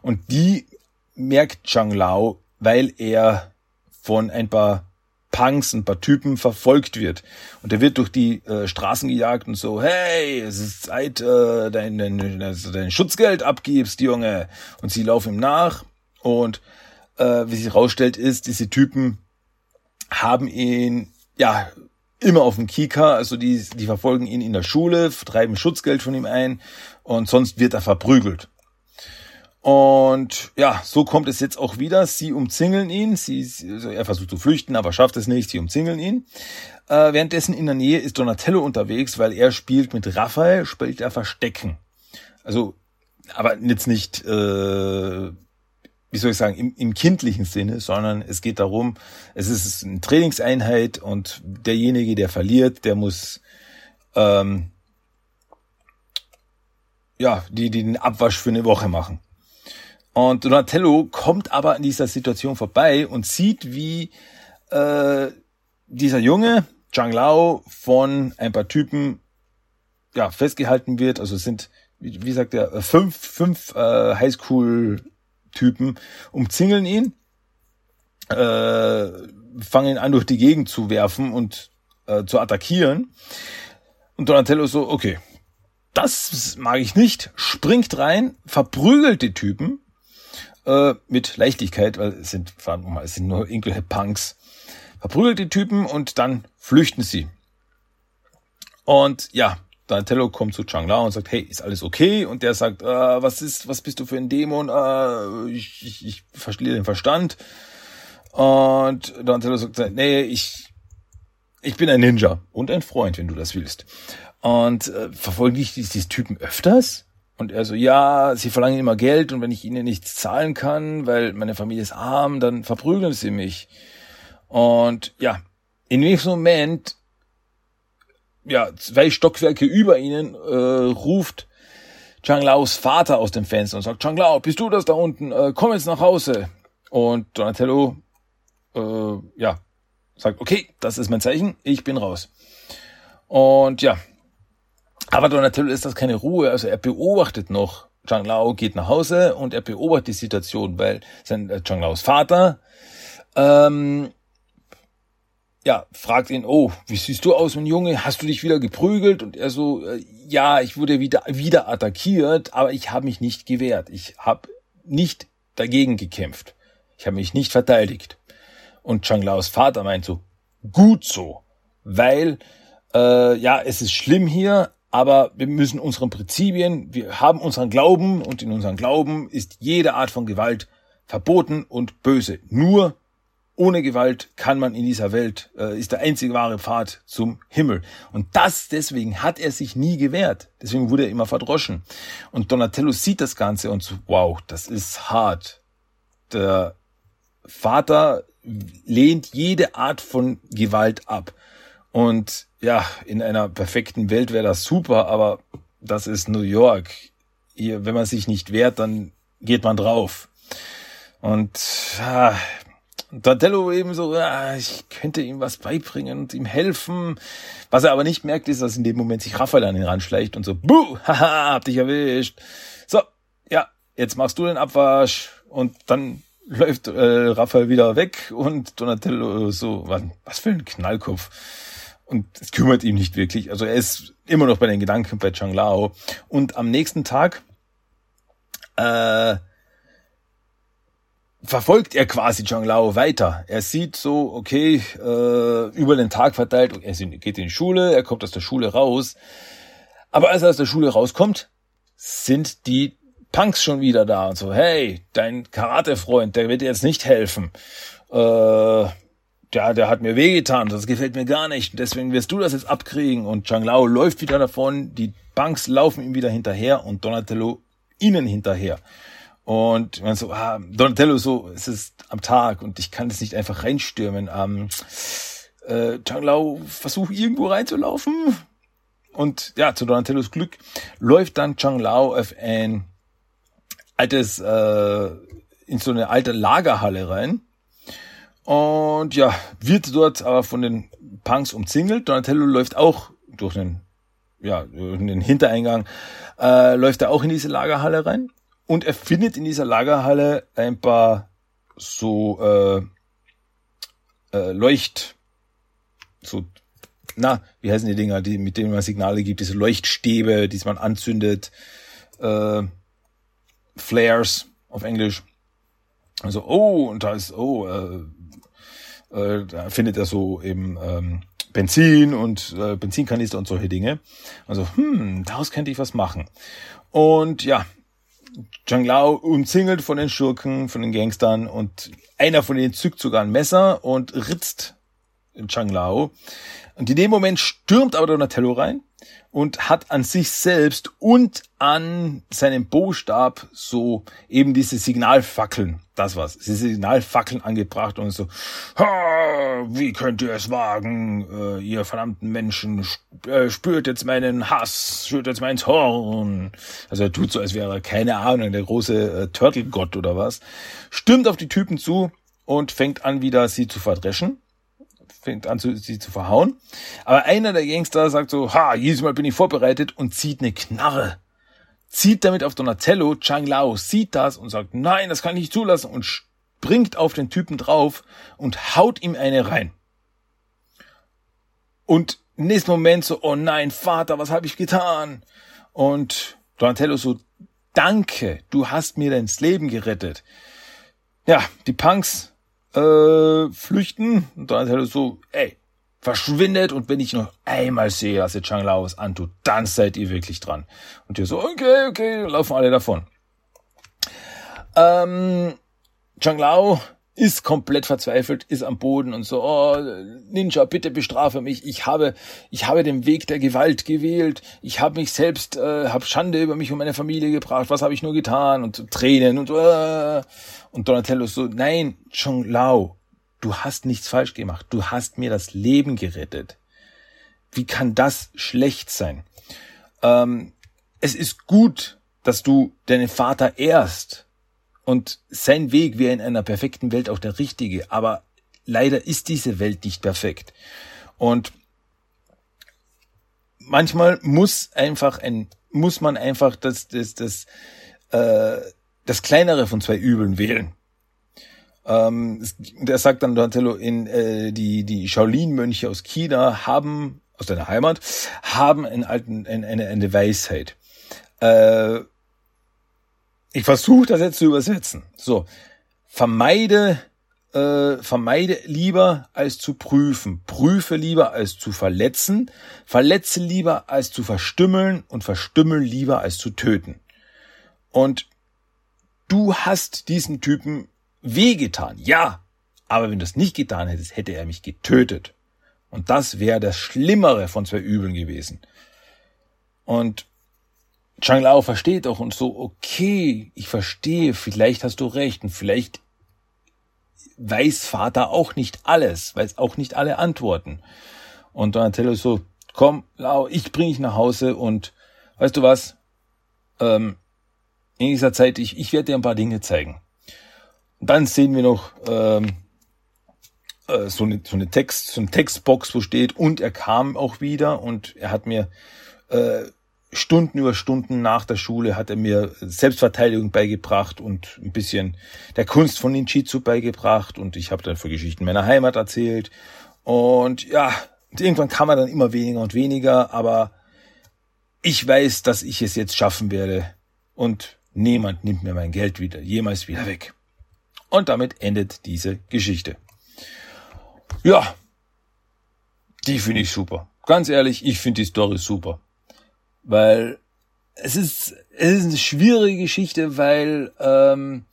Und die merkt Zhang Lao, weil er von ein paar Punks, ein paar Typen verfolgt wird. Und er wird durch die äh, Straßen gejagt und so, hey, es ist Zeit, äh, dein, dein, dein Schutzgeld abgibst, Junge. Und sie laufen ihm nach. Und äh, wie sich herausstellt, ist, diese Typen haben ihn, ja, immer auf dem Kika, also die, die verfolgen ihn in der Schule, vertreiben Schutzgeld von ihm ein und sonst wird er verprügelt. Und ja, so kommt es jetzt auch wieder. Sie umzingeln ihn. Sie, also er versucht zu flüchten, aber schafft es nicht. Sie umzingeln ihn. Äh, währenddessen in der Nähe ist Donatello unterwegs, weil er spielt mit Raphael, spielt er Verstecken. Also, aber jetzt nicht, äh, wie soll ich sagen, im, im kindlichen Sinne, sondern es geht darum, es ist eine Trainingseinheit und derjenige, der verliert, der muss ähm, ja die, die den Abwasch für eine Woche machen. Und Donatello kommt aber in dieser Situation vorbei und sieht, wie äh, dieser Junge, Zhang Lao, von ein paar Typen ja, festgehalten wird. Also es sind, wie, wie sagt er, fünf, fünf äh, Highschool-Typen umzingeln ihn, äh, fangen ihn an, durch die Gegend zu werfen und äh, zu attackieren. Und Donatello so, okay, das mag ich nicht, springt rein, verprügelt die Typen äh, mit Leichtigkeit, weil es sind, es sind nur irgendwelche Punks, verprügelt die Typen und dann flüchten sie. Und ja, Donatello kommt zu Chang Lao und sagt, hey, ist alles okay? Und der sagt, äh, was ist, was bist du für ein Dämon? Äh, ich, ich, ich verstehe den Verstand. Und Donatello sagt, nee, ich, ich bin ein Ninja und ein Freund, wenn du das willst. Und äh, verfolgen dich diese Typen öfters? Und er so, ja, sie verlangen immer Geld und wenn ich ihnen nichts zahlen kann, weil meine Familie ist arm, dann verprügeln sie mich. Und ja, in diesem Moment, ja, zwei Stockwerke über ihnen, äh, ruft Chang Laos Vater aus dem Fenster und sagt, Chang Lao, bist du das da unten? Äh, komm jetzt nach Hause. Und Donatello, äh, ja, sagt, okay, das ist mein Zeichen, ich bin raus. Und ja, aber Donatello ist das keine Ruhe, also er beobachtet noch. Zhang Lao geht nach Hause und er beobachtet die Situation, weil sein äh, Zhang Laos Vater ähm, ja, fragt ihn, oh, wie siehst du aus, mein Junge? Hast du dich wieder geprügelt? Und er so, äh, ja, ich wurde wieder, wieder attackiert, aber ich habe mich nicht gewehrt. Ich habe nicht dagegen gekämpft. Ich habe mich nicht verteidigt. Und Chang Laos Vater meint so, gut so, weil äh, ja, es ist schlimm hier, aber wir müssen unseren Prinzipien, wir haben unseren Glauben und in unserem Glauben ist jede Art von Gewalt verboten und böse. Nur ohne Gewalt kann man in dieser Welt, äh, ist der einzige wahre Pfad zum Himmel. Und das, deswegen hat er sich nie gewehrt. Deswegen wurde er immer verdroschen. Und Donatello sieht das Ganze und so, wow, das ist hart. Der Vater lehnt jede Art von Gewalt ab. Und ja, in einer perfekten Welt wäre das super, aber das ist New York. Hier, wenn man sich nicht wehrt, dann geht man drauf. Und ah, Donatello eben so, ah, ich könnte ihm was beibringen und ihm helfen. Was er aber nicht merkt, ist, dass in dem Moment sich Raphael an ihn ranschleicht und so, buh, haha, hab dich erwischt. So, ja, jetzt machst du den Abwasch und dann läuft äh, Raphael wieder weg und Donatello so, was, was für ein Knallkopf. Und es kümmert ihm nicht wirklich. Also er ist immer noch bei den Gedanken bei Chang Lao. Und am nächsten Tag äh, verfolgt er quasi Chang Lao weiter. Er sieht so, okay, äh, über den Tag verteilt, er geht in die Schule, er kommt aus der Schule raus. Aber als er aus der Schule rauskommt, sind die Punks schon wieder da und so, hey, dein Karate-Freund, der wird dir jetzt nicht helfen. Äh, der, der hat mir wehgetan, das gefällt mir gar nicht. Deswegen wirst du das jetzt abkriegen. Und Chang Lao läuft wieder davon, die Punks laufen ihm wieder hinterher und Donatello ihnen hinterher. Und man so, ah, Donatello so, es ist am Tag und ich kann es nicht einfach reinstürmen. Ähm, äh, Chang Lao versucht irgendwo reinzulaufen. Und ja, zu Donatellos Glück läuft dann Chang Lao auf ein altes, äh, in so eine alte Lagerhalle rein. Und ja, wird dort aber von den Punks umzingelt. Donatello läuft auch durch den, ja, durch den Hintereingang, äh, läuft er auch in diese Lagerhalle rein. Und er findet in dieser Lagerhalle ein paar so äh, äh, Leucht, so, na, wie heißen die Dinger, die, mit denen man Signale gibt, diese Leuchtstäbe, die man anzündet, äh, Flares auf Englisch. Also, oh, und da ist, oh, äh, äh, da findet er so eben ähm, Benzin und äh, Benzinkanister und solche Dinge. Also, hm, daraus könnte ich was machen. Und ja, Zhang Lao umzingelt von den Schurken, von den Gangstern und einer von denen zückt sogar ein Messer und ritzt Zhang Lao. Und in dem Moment stürmt aber Donatello rein und hat an sich selbst und an seinem Bostab so eben diese Signalfackeln, das war's, diese Signalfackeln angebracht und so, wie könnt ihr es wagen, äh, ihr verdammten Menschen, äh, spürt jetzt meinen Hass, spürt jetzt mein Zorn. Also er tut so, als wäre er, keine Ahnung, der große äh, Turtle-Gott oder was, stimmt auf die Typen zu und fängt an, wieder sie zu verdreschen fängt an, sie zu verhauen. Aber einer der Gangster sagt so, ha, jedes Mal bin ich vorbereitet und zieht eine Knarre. Zieht damit auf Donatello, Chang Lao sieht das und sagt, nein, das kann ich nicht zulassen und springt auf den Typen drauf und haut ihm eine rein. Und im nächsten Moment so, oh nein, Vater, was habe ich getan? Und Donatello so, danke, du hast mir dein Leben gerettet. Ja, die Punks äh, flüchten. Und dann er so, ey, verschwindet und wenn ich noch einmal sehe, was der Chang Lao was antut, dann seid ihr wirklich dran. Und ihr so, okay, okay, laufen alle davon. Ähm, Chang Lao ist komplett verzweifelt, ist am Boden und so, oh, Ninja, bitte bestrafe mich. Ich habe, ich habe den Weg der Gewalt gewählt. Ich habe mich selbst, äh, habe Schande über mich und meine Familie gebracht. Was habe ich nur getan? Und Tränen und äh, und Donatello so, nein, Chong Lao, du hast nichts falsch gemacht. Du hast mir das Leben gerettet. Wie kann das schlecht sein? Ähm, es ist gut, dass du deinen Vater ehrst und sein Weg wäre in einer perfekten Welt auch der richtige, aber leider ist diese Welt nicht perfekt. Und manchmal muss einfach ein, muss man einfach das, das, das, äh, das kleinere von zwei Übeln wählen. Ähm, der sagt dann Donatello, in äh, die die Shaolin-Mönche aus China haben aus deiner Heimat haben einen alten eine, eine Weisheit. Äh, ich versuche das jetzt zu übersetzen. So, vermeide äh, vermeide lieber als zu prüfen, prüfe lieber als zu verletzen, verletze lieber als zu verstümmeln und verstümmeln lieber als zu töten. Und du hast diesen Typen wehgetan, ja, aber wenn du es nicht getan hättest, hätte er mich getötet. Und das wäre das Schlimmere von zwei Übeln gewesen. Und Chang Lao versteht auch und so, okay, ich verstehe, vielleicht hast du recht und vielleicht weiß Vater auch nicht alles, weiß auch nicht alle Antworten. Und Donatello so, komm, Lau, ich bring dich nach Hause und weißt du was? Ähm, in dieser Zeit, ich, ich werde dir ein paar Dinge zeigen. Und dann sehen wir noch ähm, äh, so, eine, so eine Text, so eine Textbox, wo steht, und er kam auch wieder und er hat mir äh, Stunden über Stunden nach der Schule hat er mir Selbstverteidigung beigebracht und ein bisschen der Kunst von Ninjitsu beigebracht und ich habe dann für Geschichten meiner Heimat erzählt und ja, irgendwann kam er dann immer weniger und weniger, aber ich weiß, dass ich es jetzt schaffen werde und niemand nimmt mir mein Geld wieder, jemals wieder weg. Und damit endet diese Geschichte. Ja, die finde ich super. Ganz ehrlich, ich finde die Story super weil es ist, es ist eine schwierige Geschichte, weil ähm,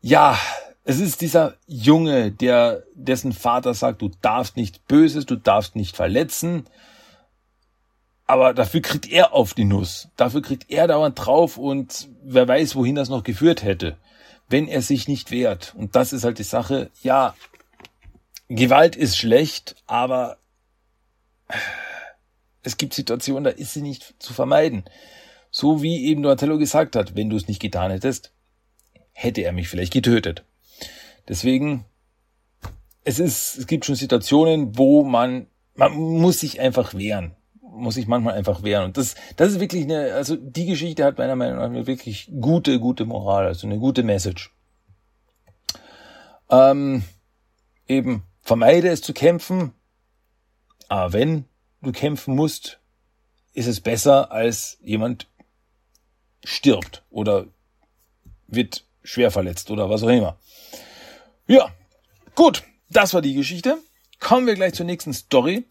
ja, es ist dieser Junge, der dessen Vater sagt, du darfst nichts Böses, du darfst nicht verletzen, aber dafür kriegt er auf die Nuss, dafür kriegt er dauernd drauf und wer weiß, wohin das noch geführt hätte, wenn er sich nicht wehrt. Und das ist halt die Sache. Ja, Gewalt ist schlecht, aber es gibt Situationen, da ist sie nicht zu vermeiden. So wie eben Donatello gesagt hat, wenn du es nicht getan hättest, hätte er mich vielleicht getötet. Deswegen, es ist, es gibt schon Situationen, wo man, man muss sich einfach wehren. Muss sich manchmal einfach wehren. Und das, das ist wirklich eine, also die Geschichte hat meiner Meinung nach eine wirklich gute, gute Moral, also eine gute Message. Ähm, eben, vermeide es zu kämpfen, aber wenn, du kämpfen musst, ist es besser, als jemand stirbt oder wird schwer verletzt oder was auch immer. Ja, gut, das war die Geschichte. Kommen wir gleich zur nächsten Story.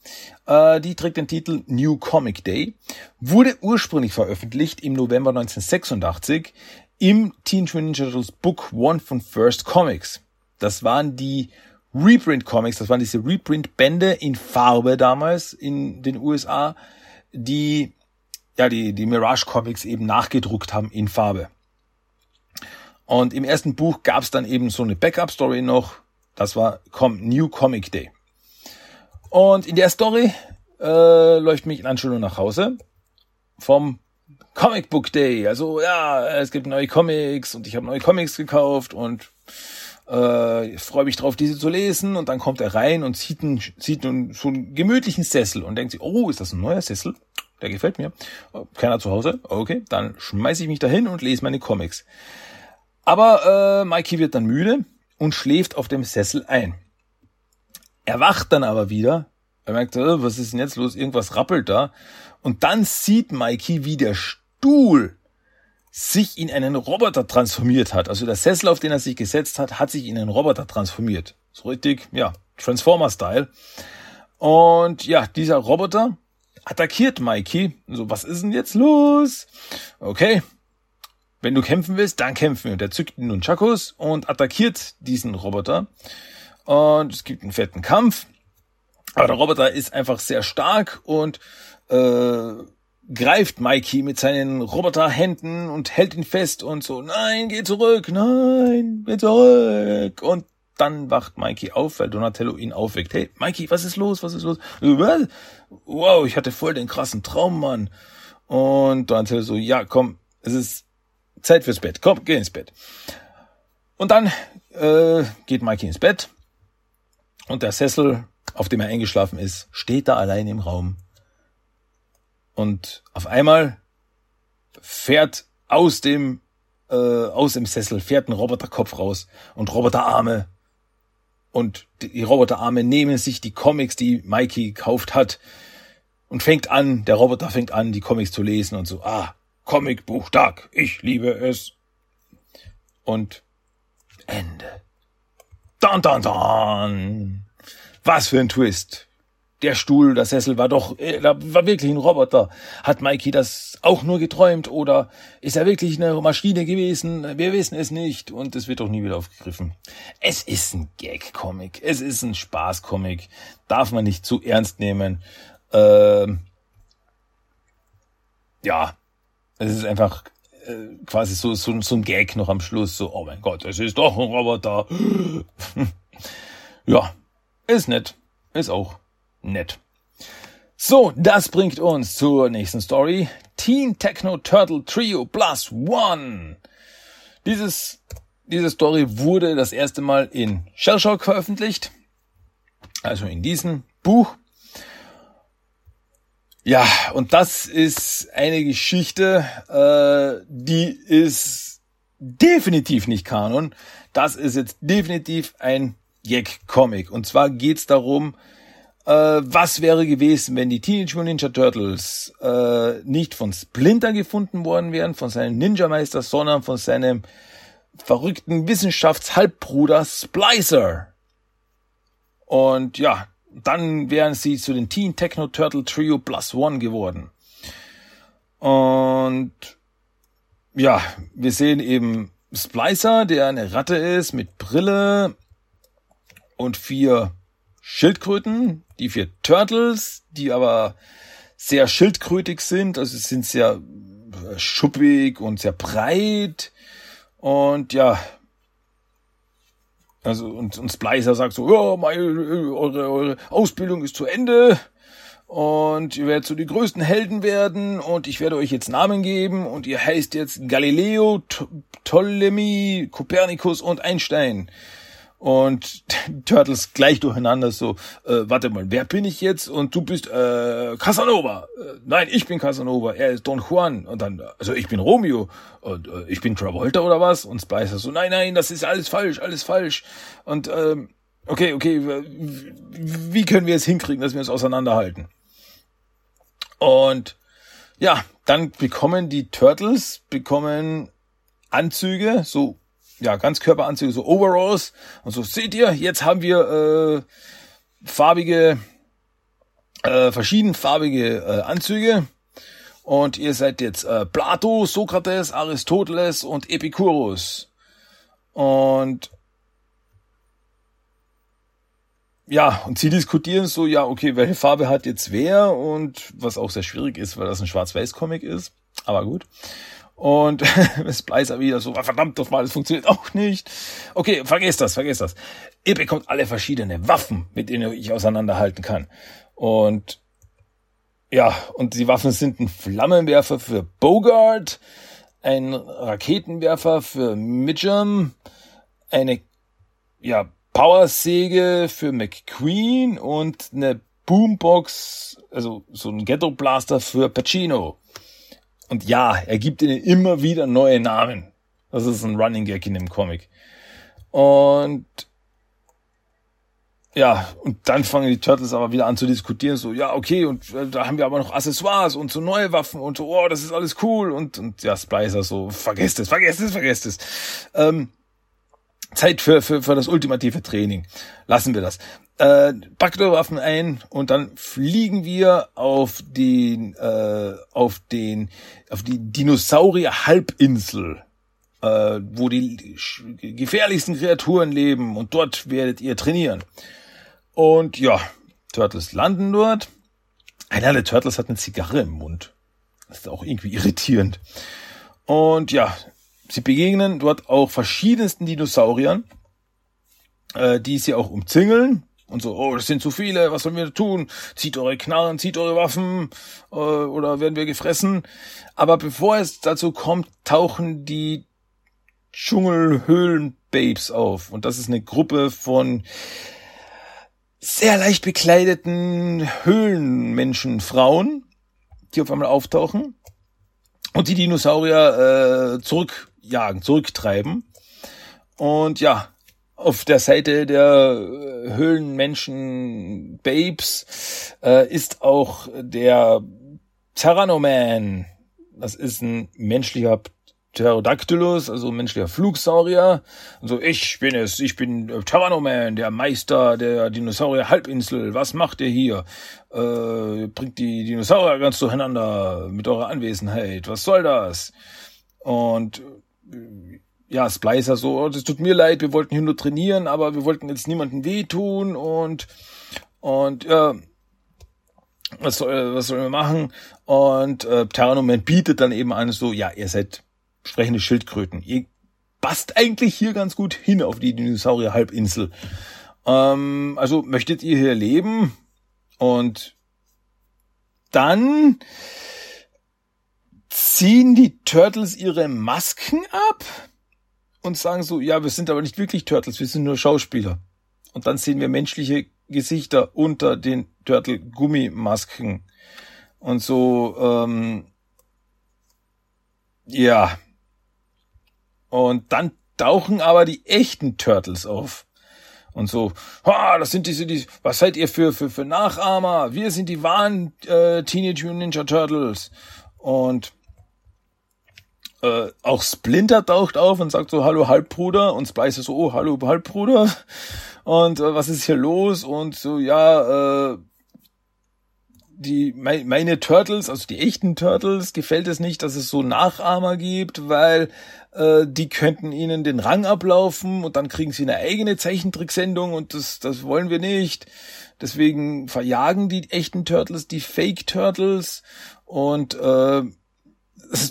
Äh, die trägt den Titel New Comic Day. Wurde ursprünglich veröffentlicht im November 1986 im Teenage Mutant Ninja Turtles Book One von First Comics. Das waren die Reprint Comics, das waren diese Reprint Bände in Farbe damals in den USA, die ja die die Mirage Comics eben nachgedruckt haben in Farbe. Und im ersten Buch gab es dann eben so eine Backup Story noch, das war New Comic Day. Und in der Story äh, läuft mich in Anschulung nach Hause vom Comic Book Day. Also ja, es gibt neue Comics und ich habe neue Comics gekauft und äh, freue mich drauf, diese zu lesen. Und dann kommt er rein und sieht, einen, sieht einen, so einen gemütlichen Sessel und denkt sich, oh, ist das ein neuer Sessel? Der gefällt mir. Oh, keiner zu Hause? Okay, dann schmeiße ich mich dahin und lese meine Comics. Aber äh, Mikey wird dann müde und schläft auf dem Sessel ein. Er wacht dann aber wieder. Er merkt, äh, was ist denn jetzt los? Irgendwas rappelt da. Und dann sieht Mikey, wie der Stuhl sich in einen Roboter transformiert hat. Also der Sessel, auf den er sich gesetzt hat, hat sich in einen Roboter transformiert. So richtig, ja, Transformer-Style. Und ja, dieser Roboter attackiert Mikey. So, was ist denn jetzt los? Okay, wenn du kämpfen willst, dann kämpfen wir. Und er zückt nun Chakos und attackiert diesen Roboter. Und es gibt einen fetten Kampf. Aber der Roboter ist einfach sehr stark und äh, greift Mikey mit seinen Roboterhänden und hält ihn fest und so, nein, geh zurück, nein, geh zurück. Und dann wacht Mikey auf, weil Donatello ihn aufweckt. Hey, Mikey, was ist los? Was ist los? Was? Wow, ich hatte voll den krassen Traum, Mann. Und Donatello so, ja, komm, es ist Zeit fürs Bett. Komm, geh ins Bett. Und dann äh, geht Mikey ins Bett und der Sessel, auf dem er eingeschlafen ist, steht da allein im Raum und auf einmal fährt aus dem äh, aus dem Sessel fährt ein Roboterkopf raus und Roboterarme. Und die Roboterarme nehmen sich die Comics, die Mikey gekauft hat, und fängt an, der Roboter fängt an, die Comics zu lesen und so, ah, Comicbuch Dark, ich liebe es. Und Ende. Don, don, don. Was für ein Twist der Stuhl, der Sessel war doch, äh, da war wirklich ein Roboter. Hat Mikey das auch nur geträumt oder ist er wirklich eine Maschine gewesen? Wir wissen es nicht und es wird doch nie wieder aufgegriffen. Es ist ein Gag-Comic, es ist ein Spaß-Comic, darf man nicht zu ernst nehmen. Ähm, ja, es ist einfach äh, quasi so, so, so ein Gag noch am Schluss, so, oh mein Gott, es ist doch ein Roboter. ja, ist nett, ist auch nett. So, das bringt uns zur nächsten Story. Teen Techno Turtle Trio Plus One. Dieses, diese Story wurde das erste Mal in Shellshock veröffentlicht. Also in diesem Buch. Ja, und das ist eine Geschichte, äh, die ist definitiv nicht Kanon. Das ist jetzt definitiv ein Jack-Comic. Und zwar geht's darum, äh, was wäre gewesen, wenn die Teenage Mutant Ninja Turtles äh, nicht von Splinter gefunden worden wären, von seinem Ninja-Meister, sondern von seinem verrückten Wissenschaftshalbbruder Splicer. Und ja, dann wären sie zu den Teen Techno Turtle Trio Plus One geworden. Und ja, wir sehen eben Splicer, der eine Ratte ist mit Brille und vier Schildkröten, die vier Turtles, die aber sehr schildkrötig sind, also sind sehr äh, schuppig und sehr breit und ja, also und, und Splicer sagt so, ja, meine, eure, eure Ausbildung ist zu Ende und ihr werdet so die größten Helden werden und ich werde euch jetzt Namen geben und ihr heißt jetzt Galileo, Ptolemy, Kopernikus und Einstein und Turtles gleich durcheinander so, äh, warte mal, wer bin ich jetzt? Und du bist äh, Casanova. Äh, nein, ich bin Casanova, er ist Don Juan. Und dann, also ich bin Romeo und äh, ich bin Travolta oder was? Und Spicer so, nein, nein, das ist alles falsch, alles falsch. Und ähm, okay, okay, wie können wir es hinkriegen, dass wir uns auseinanderhalten? Und ja, dann bekommen die Turtles, bekommen Anzüge, so ja, Ganzkörperanzüge, so Overalls. Und so seht ihr, jetzt haben wir äh, farbige, äh, verschiedenfarbige äh, Anzüge. Und ihr seid jetzt äh, Plato, Sokrates, Aristoteles und Epicurus. Und ja, und sie diskutieren so, ja, okay, welche Farbe hat jetzt wer und was auch sehr schwierig ist, weil das ein Schwarz-Weiß-Comic ist. Aber gut. Und Splicer wieder so, verdammt das mal, das funktioniert auch nicht. Okay, vergesst das, vergesst das. Ihr bekommt alle verschiedene Waffen, mit denen ich auseinanderhalten kann. Und ja, und die Waffen sind ein Flammenwerfer für Bogart, ein Raketenwerfer für Mitchum, eine ja, Powersäge für McQueen und eine Boombox, also so ein Ghetto Blaster für Pacino. Und ja, er gibt ihnen immer wieder neue Namen. Das ist ein Running Gag in dem Comic. Und ja, und dann fangen die Turtles aber wieder an zu diskutieren, so, ja, okay, und äh, da haben wir aber noch Accessoires und so neue Waffen und so, oh, das ist alles cool. Und, und ja, Splicer so, vergesst es, vergesst es, vergesst es. Ähm, Zeit für, für, für das ultimative Training. Lassen wir das äh, Backdoorwaffen ein und dann fliegen wir auf den äh, auf den auf die Dinosaurier Halbinsel, äh, wo die gefährlichsten Kreaturen leben und dort werdet ihr trainieren. Und ja, Turtles landen dort. Einer der Turtles hat eine Zigarre im Mund. Das ist auch irgendwie irritierend. Und ja, sie begegnen dort auch verschiedensten Dinosauriern, äh, die sie auch umzingeln und so, oh, das sind zu viele, was sollen wir tun? Zieht eure Knarren, zieht eure Waffen äh, oder werden wir gefressen. Aber bevor es dazu kommt, tauchen die Dschungelhöhlen-Babes auf. Und das ist eine Gruppe von sehr leicht bekleideten Höhlenmenschen, Frauen, die auf einmal auftauchen. und die Dinosaurier äh, zurückjagen, zurücktreiben. Und ja, auf der Seite der äh, Höhlenmenschen Babes äh, ist auch der Tyrannoman. Das ist ein menschlicher Pterodactylus, also menschlicher Flugsaurier. Also ich bin es, ich bin Tyrannoman, der Meister der Dinosaurier-Halbinsel. Was macht ihr hier? Äh, bringt die Dinosaurier ganz durcheinander mit eurer Anwesenheit. Was soll das? Und äh, ja, Splicer so, oh, das tut mir leid, wir wollten hier nur trainieren, aber wir wollten jetzt niemandem wehtun und und ja, was soll, was sollen wir machen? Und äh, Terranoman bietet dann eben an, so, ja, ihr seid sprechende Schildkröten. Ihr passt eigentlich hier ganz gut hin auf die Dinosaurier-Halbinsel. Ähm, also möchtet ihr hier leben? Und dann ziehen die Turtles ihre Masken ab und sagen so, ja, wir sind aber nicht wirklich Turtles, wir sind nur Schauspieler. Und dann sehen wir menschliche Gesichter unter den Turtle-Gummimasken. Und so, ähm, ja. Und dann tauchen aber die echten Turtles auf. Und so, ha, das sind diese, die, was seid ihr für, für, für Nachahmer? Wir sind die wahren äh, Teenage Mutant Ninja Turtles. Und äh, auch Splinter taucht auf und sagt so, hallo Halbbruder. Und Splicer so, oh, hallo Halbbruder. Und äh, was ist hier los? Und so, ja, äh, die meine Turtles, also die echten Turtles, gefällt es nicht, dass es so Nachahmer gibt, weil äh, die könnten ihnen den Rang ablaufen und dann kriegen sie eine eigene Zeichentricksendung und das das wollen wir nicht. Deswegen verjagen die echten Turtles die Fake Turtles und äh,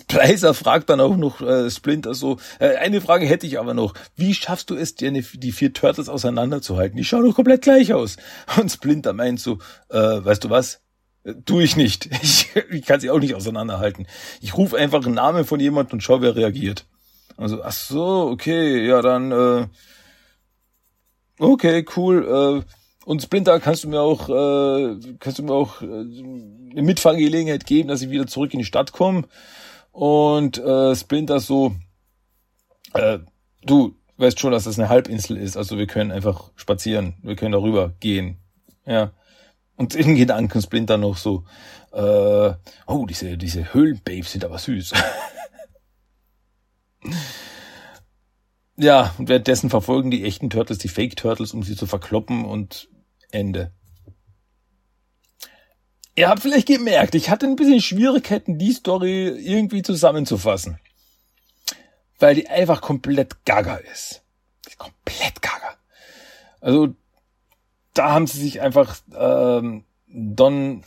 Blazer fragt dann auch noch äh, Splinter so, äh, eine Frage hätte ich aber noch. Wie schaffst du es, dir die vier Turtles auseinanderzuhalten? Die schauen doch komplett gleich aus. Und Splinter meint so, äh, weißt du was? Tu ich nicht. Ich, ich kann sie auch nicht auseinanderhalten. Ich rufe einfach einen Namen von jemand und schau, wer reagiert. Also, ach so, okay, ja, dann, äh, okay, cool. Äh, und Splinter, kannst du mir auch, äh, kannst du mir auch äh, eine Mitfahrgelegenheit geben, dass ich wieder zurück in die Stadt komme? Und äh, Splinter so, äh, du weißt schon, dass das eine Halbinsel ist, also wir können einfach spazieren, wir können darüber gehen. Ja. Und in Gedanken Splinter noch so, äh, oh, diese, diese Höhlenbabes sind aber süß. ja, und währenddessen verfolgen die echten Turtles die Fake Turtles, um sie zu verkloppen und Ende. Ihr habt vielleicht gemerkt, ich hatte ein bisschen Schwierigkeiten, die Story irgendwie zusammenzufassen. Weil die einfach komplett gaga ist. Komplett gaga. Also da haben sie sich einfach ähm, Don,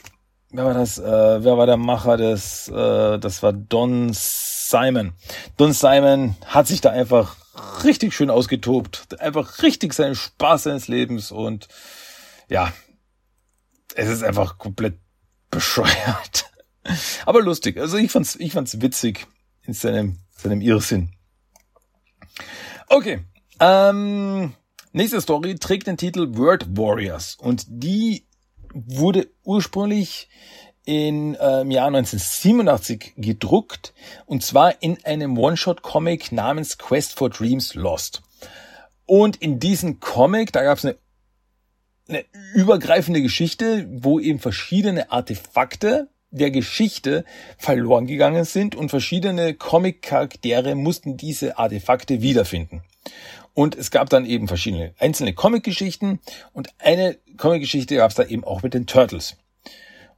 wer war das? Äh, wer war der Macher des? Äh, das war Don Simon. Don Simon hat sich da einfach richtig schön ausgetobt, einfach richtig seinen Spaß seines Lebens und ja, es ist einfach komplett bescheuert, aber lustig. Also ich fand's, ich fand's witzig in seinem seinem Irrsinn. Okay, ähm, Nächste Story trägt den Titel Word Warriors und die wurde ursprünglich in, äh, im Jahr 1987 gedruckt und zwar in einem One-Shot-Comic namens Quest for Dreams Lost. Und in diesem Comic, da gab es eine, eine übergreifende Geschichte, wo eben verschiedene Artefakte der Geschichte verloren gegangen sind und verschiedene Comic-Charaktere mussten diese Artefakte wiederfinden. Und es gab dann eben verschiedene einzelne Comic-Geschichten und eine Comic-Geschichte gab es da eben auch mit den Turtles.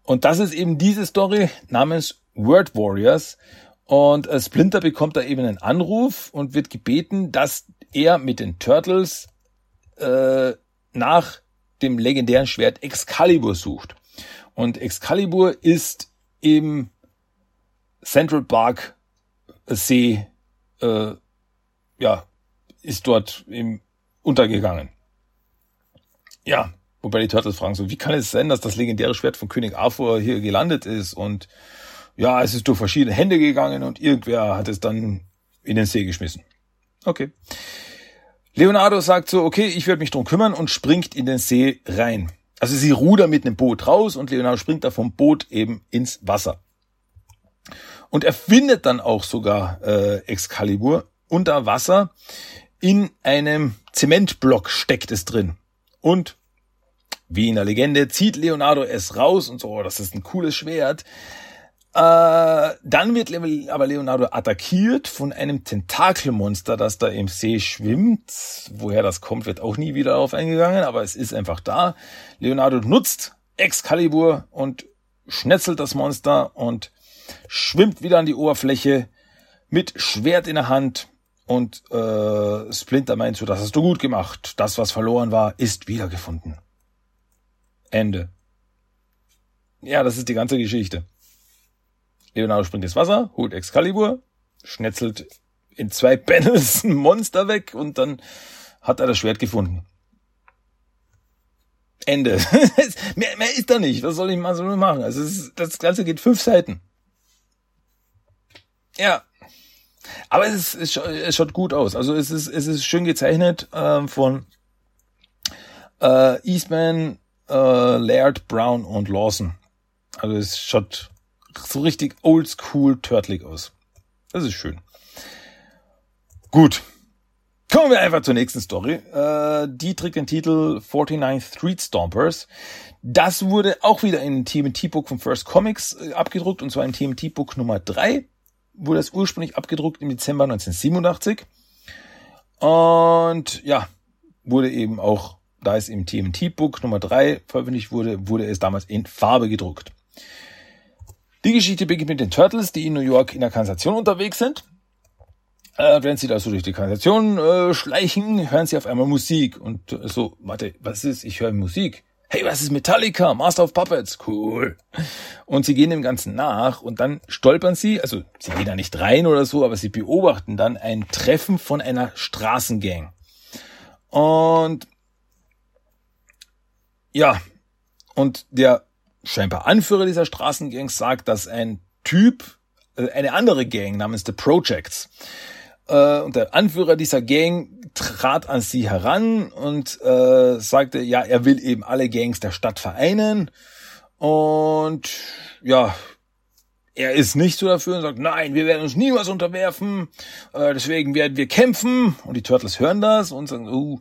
Und das ist eben diese Story namens Word Warriors. Und äh, Splinter bekommt da eben einen Anruf und wird gebeten, dass er mit den Turtles äh, nach dem legendären Schwert Excalibur sucht. Und Excalibur ist im Central Park See äh, ja ist dort eben untergegangen. Ja, wobei die Turtles fragen so, wie kann es sein, dass das legendäre Schwert von König Arthur hier gelandet ist und ja, es ist durch verschiedene Hände gegangen und irgendwer hat es dann in den See geschmissen. Okay. Leonardo sagt so, okay, ich werde mich drum kümmern und springt in den See rein. Also sie rudern mit einem Boot raus und Leonardo springt da vom Boot eben ins Wasser. Und er findet dann auch sogar äh, Excalibur unter Wasser. In einem Zementblock steckt es drin. Und wie in der Legende zieht Leonardo es raus und so, oh, das ist ein cooles Schwert. Äh, dann wird aber Leonardo attackiert von einem Tentakelmonster, das da im See schwimmt. Woher das kommt, wird auch nie wieder darauf eingegangen, aber es ist einfach da. Leonardo nutzt Excalibur und schnetzelt das Monster und schwimmt wieder an die Oberfläche mit Schwert in der Hand und äh, Splinter meint so, das hast du gut gemacht. Das, was verloren war, ist wiedergefunden. Ende. Ja, das ist die ganze Geschichte. Leonardo springt ins Wasser, holt Excalibur, schnetzelt in zwei Panels ein Monster weg und dann hat er das Schwert gefunden. Ende. mehr, mehr ist da nicht. Was soll ich mal so machen? Also ist, das Ganze geht fünf Seiten. Ja. Aber es, ist, es schaut gut aus. Also es ist, es ist schön gezeichnet äh, von äh, Eastman, äh, Laird, Brown und Lawson. Also es schaut so richtig oldschool turtlig aus. Das ist schön. Gut. Kommen wir einfach zur nächsten Story. Äh, die trägt den Titel 49 Street Stompers. Das wurde auch wieder in TMT-Book von First Comics äh, abgedruckt, und zwar in TMT-Book Nummer 3. Wurde das ursprünglich abgedruckt im Dezember 1987. Und ja, wurde eben auch, da es im TMT-Book Nummer 3 veröffentlicht wurde, wurde es damals in Farbe gedruckt. Die Geschichte beginnt mit den Turtles, die in New York in der Kanalisation unterwegs sind. Äh, wenn sie da so durch die Kanalisation äh, schleichen, hören sie auf einmal Musik. Und äh, so, warte, was ist? Ich höre Musik. Hey, was ist Metallica? Master of Puppets. Cool. Und sie gehen dem Ganzen nach und dann stolpern sie, also sie gehen da nicht rein oder so, aber sie beobachten dann ein Treffen von einer Straßengang. Und ja, und der scheinbar Anführer dieser Straßengangs sagt, dass ein Typ, äh, eine andere Gang namens The Projects, äh, und der Anführer dieser Gang trat an sie heran und äh, sagte, ja, er will eben alle Gangs der Stadt vereinen. Und ja, er ist nicht so dafür und sagt, nein, wir werden uns niemals unterwerfen, äh, deswegen werden wir kämpfen. Und die Turtles hören das und sagen, uh,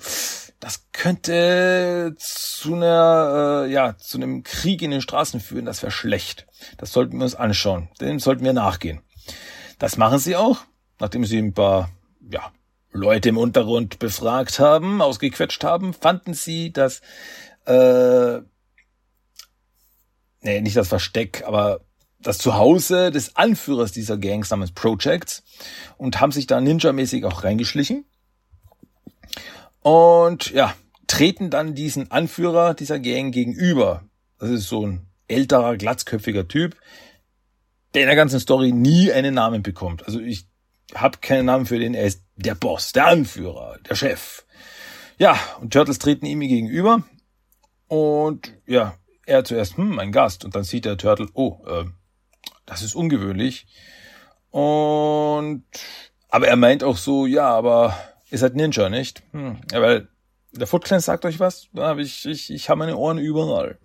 das könnte zu einer, äh, ja, zu einem Krieg in den Straßen führen, das wäre schlecht. Das sollten wir uns anschauen. Dem sollten wir nachgehen. Das machen sie auch, nachdem sie ein paar, ja, Leute im Untergrund befragt haben, ausgequetscht haben, fanden sie das, äh, nee, nicht das Versteck, aber das Zuhause des Anführers dieser Gangs namens Projects und haben sich da ninja-mäßig auch reingeschlichen und ja, treten dann diesen Anführer dieser Gang gegenüber. Das ist so ein älterer, glatzköpfiger Typ, der in der ganzen Story nie einen Namen bekommt. Also ich habe keinen Namen für den, er ist der Boss, der Anführer, der Chef. Ja, und Turtles treten ihm gegenüber und ja, er zuerst, hm, ein Gast. Und dann sieht der Turtle, oh, äh, das ist ungewöhnlich. Und aber er meint auch so, ja, aber Ihr seid Ninja, nicht? Hm. Ja, weil der Foot Clan sagt euch was. Da ich, ich, ich habe meine Ohren überall.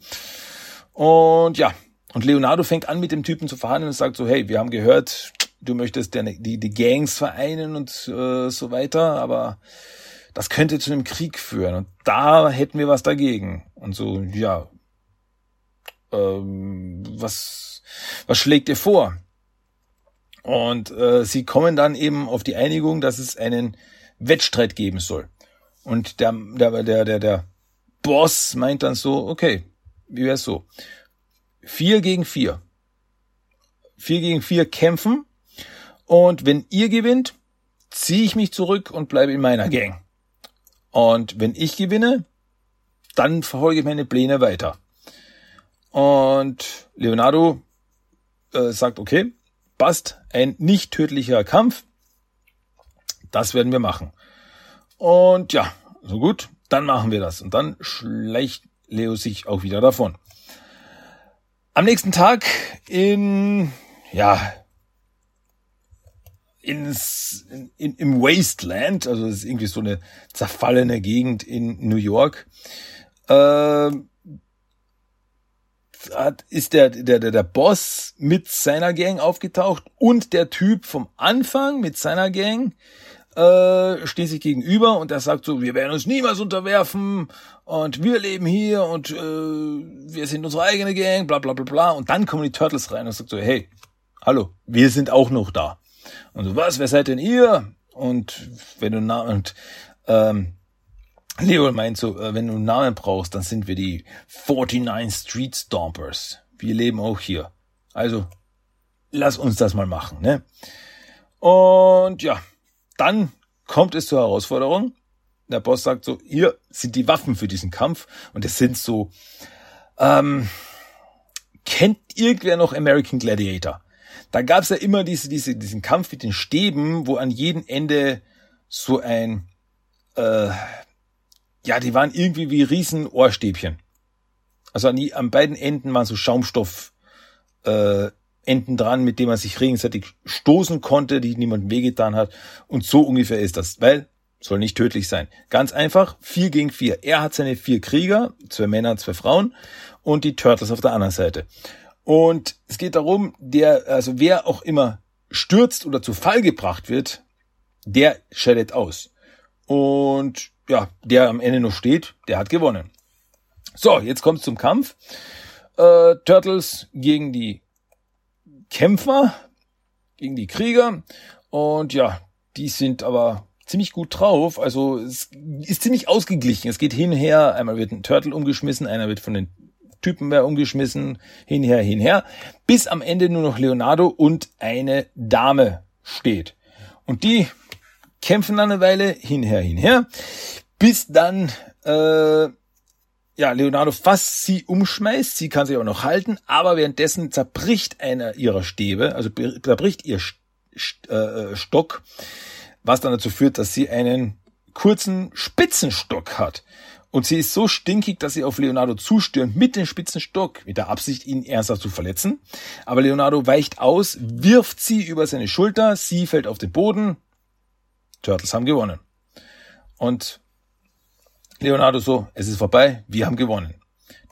Und ja, und Leonardo fängt an mit dem Typen zu verhandeln und sagt so, hey, wir haben gehört, du möchtest die, die, die Gangs vereinen und äh, so weiter, aber das könnte zu einem Krieg führen und da hätten wir was dagegen. Und so, ja, ähm, was, was schlägt ihr vor? Und äh, sie kommen dann eben auf die Einigung, dass es einen Wettstreit geben soll. Und der, der, der, der, der Boss meint dann so, okay, wie wär's so? Vier gegen vier. Vier gegen vier kämpfen. Und wenn ihr gewinnt, ziehe ich mich zurück und bleibe in meiner Gang. Und wenn ich gewinne, dann verfolge ich meine Pläne weiter. Und Leonardo äh, sagt, okay, passt, ein nicht tödlicher Kampf. Das werden wir machen. Und ja, so gut, dann machen wir das. Und dann schleicht Leo sich auch wieder davon. Am nächsten Tag in, ja, ins, in, im Wasteland, also das ist irgendwie so eine zerfallene Gegend in New York, äh, ist der, der, der, der Boss mit seiner Gang aufgetaucht und der Typ vom Anfang mit seiner Gang äh, sich gegenüber und er sagt so, wir werden uns niemals unterwerfen und wir leben hier und äh, wir sind unsere eigene Gang, bla bla bla bla. Und dann kommen die Turtles rein und sagt so, hey, hallo, wir sind auch noch da. Und so, was, wer seid denn ihr? Und wenn du na und ähm, Leo meint so, äh, wenn du einen Namen brauchst, dann sind wir die 49 Street Stompers. Wir leben auch hier. Also, lass uns das mal machen, ne? Und ja, dann kommt es zur Herausforderung. Der Boss sagt so, hier sind die Waffen für diesen Kampf. Und es sind so, ähm, kennt irgendwer noch American Gladiator? Da gab's ja immer diese, diese, diesen Kampf mit den Stäben, wo an jedem Ende so ein, äh, ja, die waren irgendwie wie riesen Ohrstäbchen. Also an, die, an beiden Enden waren so Schaumstoff äh, Enden dran, mit dem man sich gegenseitig stoßen konnte, die niemandem wehgetan hat. Und so ungefähr ist das, weil soll nicht tödlich sein. Ganz einfach, vier gegen vier. Er hat seine vier Krieger, zwei Männer, zwei Frauen und die Turtles auf der anderen Seite. Und es geht darum, der, also wer auch immer stürzt oder zu Fall gebracht wird, der scheidet aus. Und ja, der am Ende noch steht, der hat gewonnen. So, jetzt kommt zum Kampf. Äh, Turtles gegen die Kämpfer, gegen die Krieger. Und ja, die sind aber ziemlich gut drauf. Also es ist ziemlich ausgeglichen. Es geht hinher. Einmal wird ein Turtle umgeschmissen, einer wird von den Typen mehr umgeschmissen, hinher, hinher, bis am Ende nur noch Leonardo und eine Dame steht. Und die kämpfen dann eine Weile hinher, hinher, bis dann äh, ja, Leonardo fast sie umschmeißt, sie kann sich auch noch halten, aber währenddessen zerbricht einer ihrer Stäbe, also zerbricht ihr äh, Stock, was dann dazu führt, dass sie einen kurzen Spitzenstock hat. Und sie ist so stinkig, dass sie auf Leonardo zustürmt mit dem Spitzenstock, mit der Absicht, ihn ernsthaft zu verletzen. Aber Leonardo weicht aus, wirft sie über seine Schulter, sie fällt auf den Boden, Turtles haben gewonnen. Und Leonardo so, es ist vorbei, wir haben gewonnen.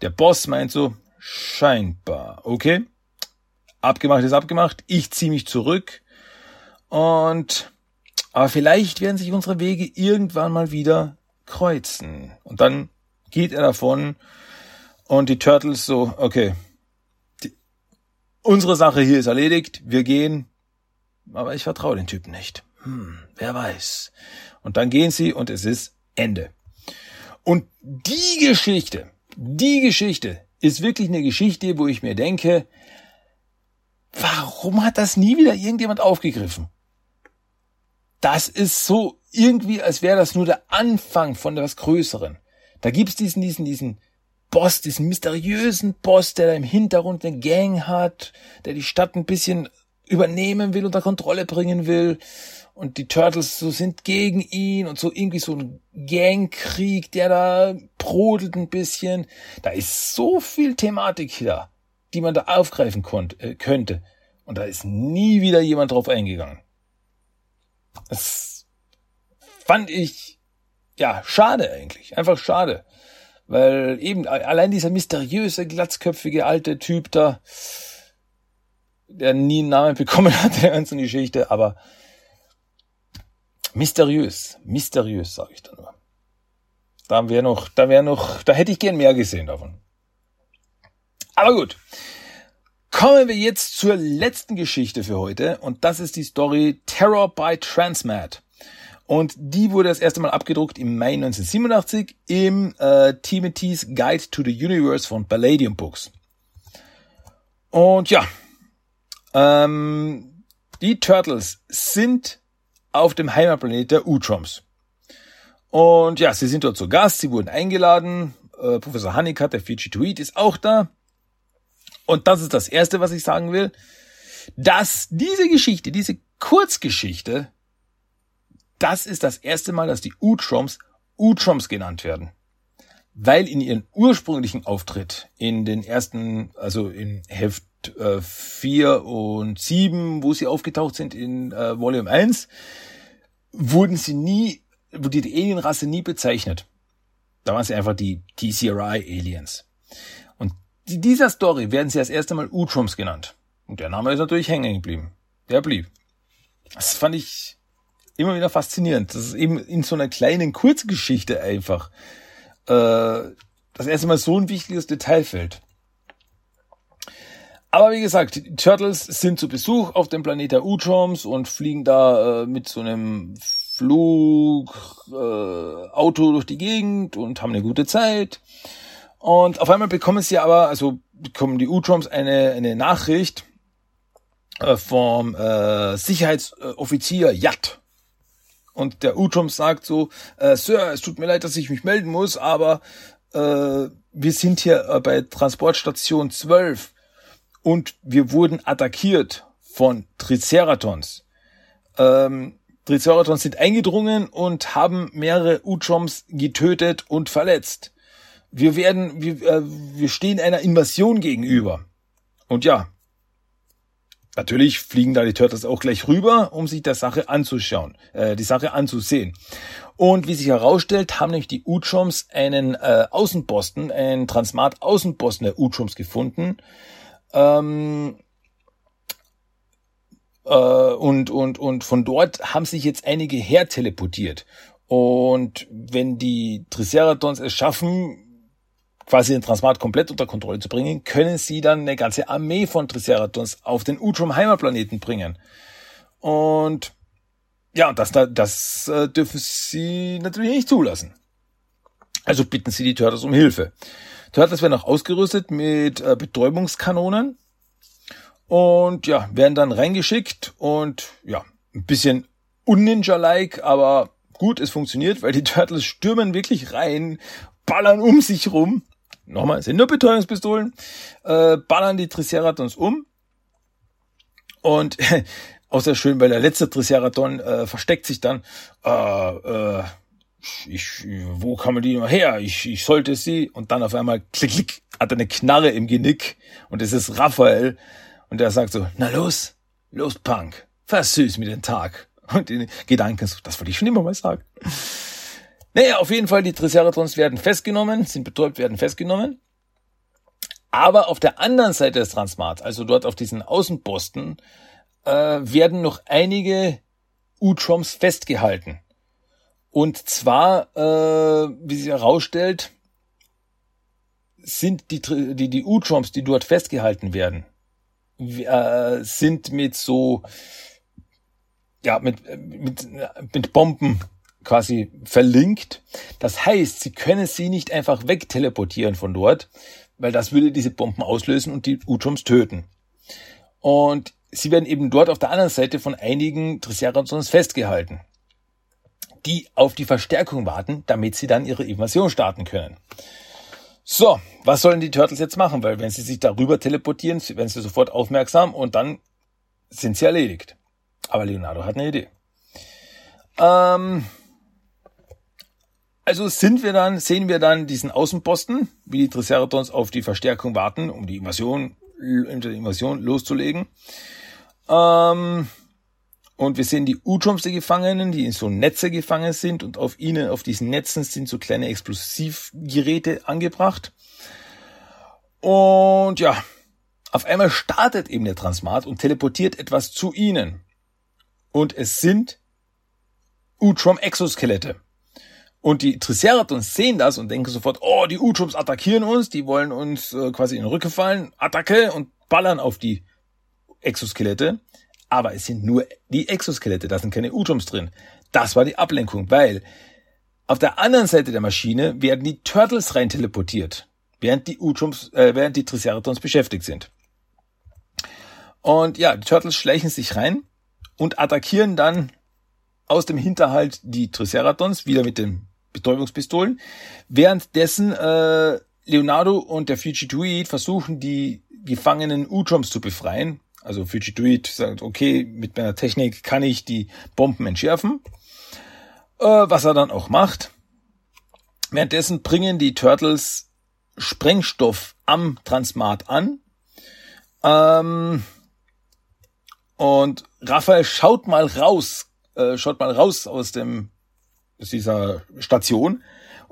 Der Boss meint so, scheinbar, okay. Abgemacht ist abgemacht, ich ziehe mich zurück und aber vielleicht werden sich unsere Wege irgendwann mal wieder kreuzen. Und dann geht er davon und die Turtles so, okay, die, unsere Sache hier ist erledigt, wir gehen, aber ich vertraue den Typen nicht. Hm, wer weiß. Und dann gehen sie und es ist Ende. Und die Geschichte, die Geschichte ist wirklich eine Geschichte, wo ich mir denke, warum hat das nie wieder irgendjemand aufgegriffen? Das ist so irgendwie, als wäre das nur der Anfang von etwas Größeren. Da gibt's diesen, diesen, diesen Boss, diesen mysteriösen Boss, der da im Hintergrund eine Gang hat, der die Stadt ein bisschen übernehmen will, unter Kontrolle bringen will und die Turtles so sind gegen ihn und so irgendwie so ein Gangkrieg, der da brodelt ein bisschen. Da ist so viel Thematik hier, die man da aufgreifen konnte, äh, könnte. Und da ist nie wieder jemand drauf eingegangen. Das fand ich, ja, schade eigentlich. Einfach schade. Weil eben allein dieser mysteriöse, glatzköpfige alte Typ da, der nie einen Namen bekommen hat der ganzen Geschichte, aber Mysteriös, mysteriös, sage ich da nur. Da wäre noch, da wäre noch, da hätte ich gern mehr gesehen davon. Aber gut. Kommen wir jetzt zur letzten Geschichte für heute und das ist die Story Terror by Transmat. Und die wurde das erste Mal abgedruckt im Mai 1987 im äh, Timothy's Guide to the Universe von Palladium Books. Und ja, ähm, die Turtles sind auf dem Heimatplanet der Utroms. Und ja, sie sind dort zu Gast, sie wurden eingeladen. Äh, Professor Honeycutt, der Fiji-Tweet, ist auch da. Und das ist das Erste, was ich sagen will, dass diese Geschichte, diese Kurzgeschichte, das ist das erste Mal, dass die Utroms Utroms genannt werden. Weil in ihrem ursprünglichen Auftritt in den ersten, also in Heft äh, 4 und 7, wo sie aufgetaucht sind in äh, Volume 1, wurden sie nie, wurde die Alienrasse nie bezeichnet. Da waren sie einfach die TCRI Aliens. Und in dieser Story werden sie das erste Mal Utroms genannt. Und der Name ist natürlich hängen geblieben. Der blieb. Das fand ich immer wieder faszinierend. Das ist eben in so einer kleinen Kurzgeschichte einfach äh, das erste Mal so ein wichtiges Detail fällt. Aber wie gesagt, die Turtles sind zu Besuch auf dem Planet der Utroms und fliegen da äh, mit so einem Flug, äh, Auto durch die Gegend und haben eine gute Zeit. Und auf einmal bekommen sie aber, also bekommen die Utroms eine, eine Nachricht äh, vom äh, Sicherheitsoffizier Yat. Und der Utrom sagt so, äh, Sir, es tut mir leid, dass ich mich melden muss, aber äh, wir sind hier äh, bei Transportstation 12 und wir wurden attackiert von Triceratons. Ähm, Triceratons sind eingedrungen und haben mehrere Utroms getötet und verletzt. Wir werden, wir, äh, wir stehen einer Invasion gegenüber. Und ja, natürlich fliegen da die Turtles auch gleich rüber, um sich der Sache anzuschauen, äh, die Sache anzusehen. Und wie sich herausstellt, haben nämlich die Utroms einen äh, Außenposten, einen Transmat-Außenposten der Utroms gefunden. Ähm, äh, und, und, und von dort haben sich jetzt einige her teleportiert. Und wenn die Triceratons es schaffen, quasi den Transmat komplett unter Kontrolle zu bringen, können sie dann eine ganze Armee von Triceratons auf den Utrum Heimatplaneten bringen. Und ja, das, das äh, dürfen sie natürlich nicht zulassen. Also bitten sie die Turtles um Hilfe. Turtles werden auch ausgerüstet mit äh, Betäubungskanonen und ja, werden dann reingeschickt und ja, ein bisschen unninja-like, aber gut, es funktioniert, weil die Turtles stürmen wirklich rein, ballern um sich rum nochmal, sind nur Betäubungspistolen, äh, ballern die Triceratons um. Und auch sehr schön, weil der letzte Triceraton äh, versteckt sich dann. Äh, äh, ich, wo kann die noch her? Ich, ich sollte sie. Und dann auf einmal klick, klick, hat er eine Knarre im Genick. Und es ist Raphael. Und der sagt so, na los, los Punk, versüß mir den Tag. Und die Gedanken so, das wollte ich schon immer mal sagen. Naja, auf jeden Fall, die Triceratons werden festgenommen, sind betäubt, werden festgenommen. Aber auf der anderen Seite des Transmats, also dort auf diesen Außenposten, äh, werden noch einige Utroms festgehalten. Und zwar, äh, wie sich herausstellt, sind die, die, die Utroms, die dort festgehalten werden, äh, sind mit so, ja, mit, mit, mit Bomben quasi verlinkt. Das heißt, sie können sie nicht einfach wegteleportieren von dort, weil das würde diese Bomben auslösen und die Utroms töten. Und sie werden eben dort auf der anderen Seite von einigen Triceratons festgehalten, die auf die Verstärkung warten, damit sie dann ihre Invasion starten können. So, was sollen die Turtles jetzt machen? Weil wenn sie sich darüber teleportieren, werden sie sofort aufmerksam und dann sind sie erledigt. Aber Leonardo hat eine Idee. Ähm, also sind wir dann, sehen wir dann diesen Außenposten, wie die Triceratons auf die Verstärkung warten, um die Invasion, die Invasion loszulegen. Ähm, und wir sehen die Utroms, die Gefangenen, die in so Netze gefangen sind und auf ihnen, auf diesen Netzen sind so kleine Explosivgeräte angebracht. Und ja, auf einmal startet eben der Transmat und teleportiert etwas zu ihnen. Und es sind Utrom-Exoskelette. Und die Triceratons sehen das und denken sofort, oh, die Utroms attackieren uns, die wollen uns äh, quasi in den Rücken fallen, Attacke und ballern auf die Exoskelette. Aber es sind nur die Exoskelette, da sind keine Utroms drin. Das war die Ablenkung, weil auf der anderen Seite der Maschine werden die Turtles rein teleportiert, während die Utroms, äh, während die Triceratons beschäftigt sind. Und ja, die Turtles schleichen sich rein und attackieren dann aus dem Hinterhalt die Triceratons wieder mit dem Betäubungspistolen. Währenddessen äh, Leonardo und der Fugitoid versuchen, die gefangenen Utroms zu befreien. Also Fugitoid sagt, okay, mit meiner Technik kann ich die Bomben entschärfen. Äh, was er dann auch macht. Währenddessen bringen die Turtles Sprengstoff am Transmat an. Ähm, und Raphael schaut mal raus, äh, schaut mal raus aus dem aus dieser Station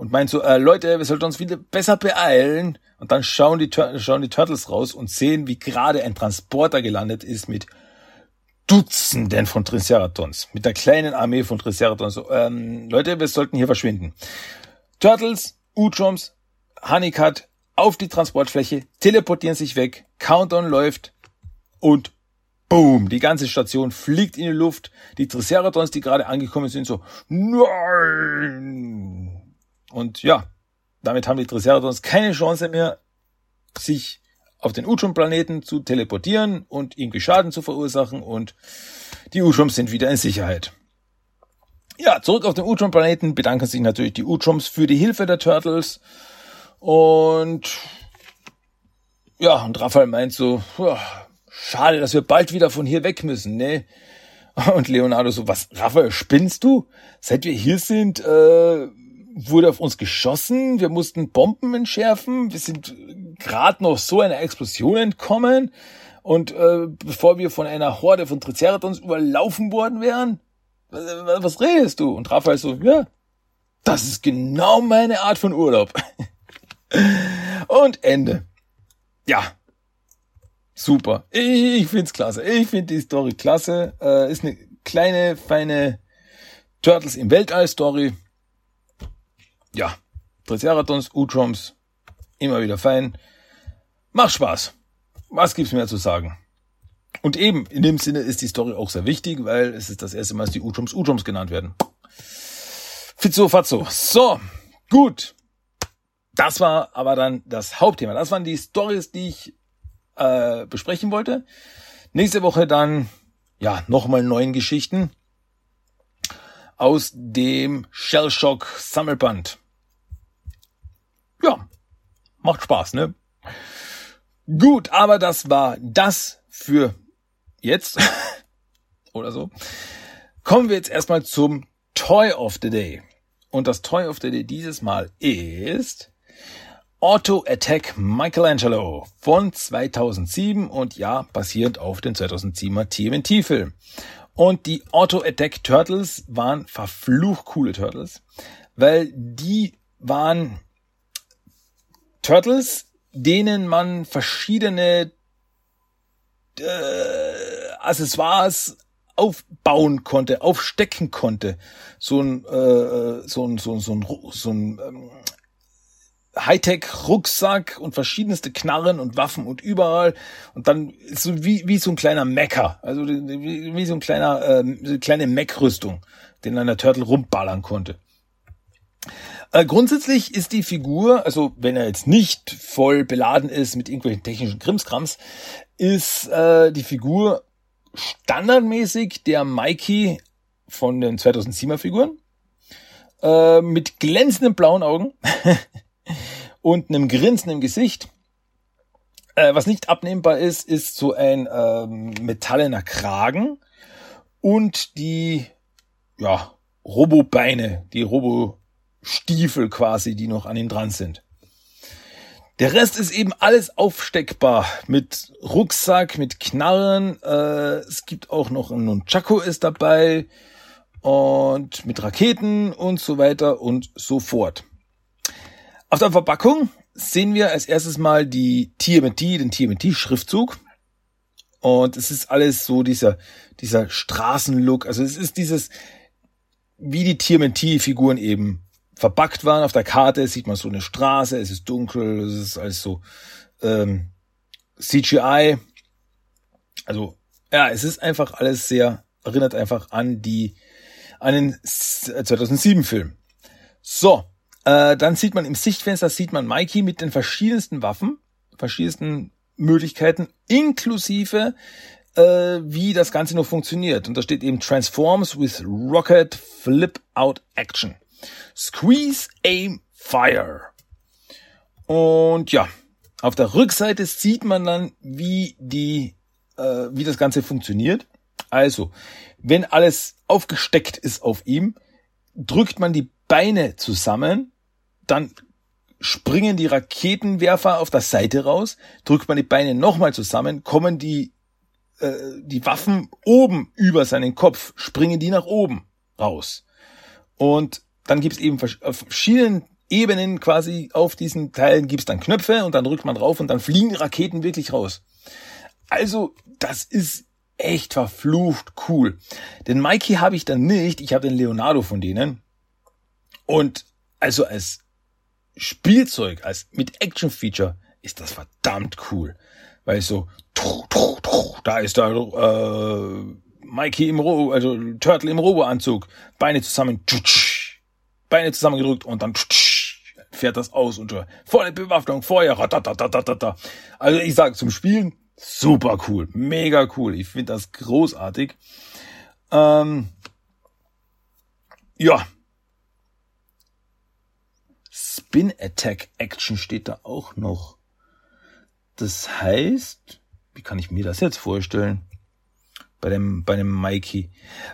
und meint so, äh, Leute, wir sollten uns wieder besser beeilen. Und dann schauen die, schauen die Turtles raus und sehen, wie gerade ein Transporter gelandet ist mit Dutzenden von Triceratons, mit einer kleinen Armee von Triceratons. So, ähm, Leute, wir sollten hier verschwinden. Turtles, Uchoms, Honeycut auf die Transportfläche, teleportieren sich weg, Countdown läuft und boom, die ganze Station fliegt in die Luft. Die Triceratons, die gerade angekommen sind, so, nein! Und ja, damit haben die Triceratons keine Chance mehr, sich auf den Uchum-Planeten zu teleportieren und irgendwie Schaden zu verursachen und die Uchums sind wieder in Sicherheit. Ja, zurück auf den Uchum-Planeten bedanken sich natürlich die Uchums für die Hilfe der Turtles und ja, und Raphael meint so, schade, dass wir bald wieder von hier weg müssen, ne? Und Leonardo so, was, Raphael, spinnst du? Seit wir hier sind, äh, wurde auf uns geschossen, wir mussten Bomben entschärfen, wir sind gerade noch so einer Explosion entkommen und äh, bevor wir von einer Horde von Triceratons überlaufen worden wären, was, was redest du? Und Raphael so, ja, das ist genau meine Art von Urlaub. und Ende. Ja, super. Ich, ich find's klasse. Ich find die Story klasse. Äh, ist eine kleine, feine Turtles im Weltall Story ja, Triceratons, Utroms, immer wieder fein. Macht Spaß. Was gibt's mehr zu sagen? Und eben, in dem Sinne ist die Story auch sehr wichtig, weil es ist das erste Mal, dass die Utroms Utroms genannt werden. Fizzo Fazzo. So, gut. Das war aber dann das Hauptthema. Das waren die Stories, die ich äh, besprechen wollte. Nächste Woche dann, ja, nochmal neuen Geschichten aus dem Shellshock Sammelband ja, macht Spaß, ne? Gut, aber das war das für jetzt oder so. Kommen wir jetzt erstmal zum Toy of the Day. Und das Toy of the Day dieses Mal ist Auto Attack Michelangelo von 2007 und ja, basierend auf dem 2007er TMNT-Film. Und die Auto Attack Turtles waren verflucht coole Turtles, weil die waren Turtles, denen man verschiedene äh, Accessoires aufbauen konnte, aufstecken konnte. So ein, äh, so ein, so ein, so ein, so ein ähm, Hightech-Rucksack und verschiedenste Knarren und Waffen und überall. Und dann so wie, wie so ein kleiner Mecker, also wie, wie so ein kleiner, äh, so eine kleine Mech-Rüstung, den der Turtle rumballern konnte. Äh, grundsätzlich ist die Figur, also wenn er jetzt nicht voll beladen ist mit irgendwelchen technischen Krimskrams, ist äh, die Figur standardmäßig der Mikey von den 2007er Figuren äh, mit glänzenden blauen Augen und einem Grinsen im Gesicht. Äh, was nicht abnehmbar ist, ist so ein ähm, metallener Kragen und die ja Robo-Beine, die Robo Stiefel quasi, die noch an ihm dran sind. Der Rest ist eben alles aufsteckbar mit Rucksack, mit Knarren. Äh, es gibt auch noch ein Nunchaku ist dabei und mit Raketen und so weiter und so fort. Auf der Verpackung sehen wir als erstes mal die TMT, den TMT-Schriftzug. Und es ist alles so dieser, dieser Straßenlook. Also es ist dieses, wie die TMT-Figuren eben verpackt waren. Auf der Karte sieht man so eine Straße, es ist dunkel, es ist alles so ähm, CGI. Also ja, es ist einfach alles sehr, erinnert einfach an die, an den 2007 Film. So, äh, dann sieht man im Sichtfenster, sieht man Mikey mit den verschiedensten Waffen, verschiedensten Möglichkeiten, inklusive äh, wie das Ganze noch funktioniert. Und da steht eben Transforms with Rocket Flip Out Action. Squeeze, Aim, Fire. Und ja, auf der Rückseite sieht man dann, wie die, äh, wie das Ganze funktioniert. Also, wenn alles aufgesteckt ist auf ihm, drückt man die Beine zusammen, dann springen die Raketenwerfer auf der Seite raus, drückt man die Beine nochmal zusammen, kommen die, äh, die Waffen oben über seinen Kopf, springen die nach oben raus. Und dann gibt es eben auf verschiedenen Ebenen quasi auf diesen Teilen gibt's dann Knöpfe und dann drückt man drauf und dann fliegen Raketen wirklich raus. Also, das ist echt verflucht cool. Den Mikey habe ich dann nicht, ich habe den Leonardo von denen. Und also als Spielzeug, als mit Action-Feature ist das verdammt cool. Weil so, da ist da äh, Mikey im Robo, also Turtle im Robo-Anzug, Beine zusammen, Beine zusammengedrückt und dann fährt das aus und volle Bewaffnung, Feuer, also ich sage zum Spielen super cool, mega cool. Ich finde das großartig. Ähm, ja. Spin Attack Action steht da auch noch. Das heißt, wie kann ich mir das jetzt vorstellen? Bei dem, bei dem Mikey.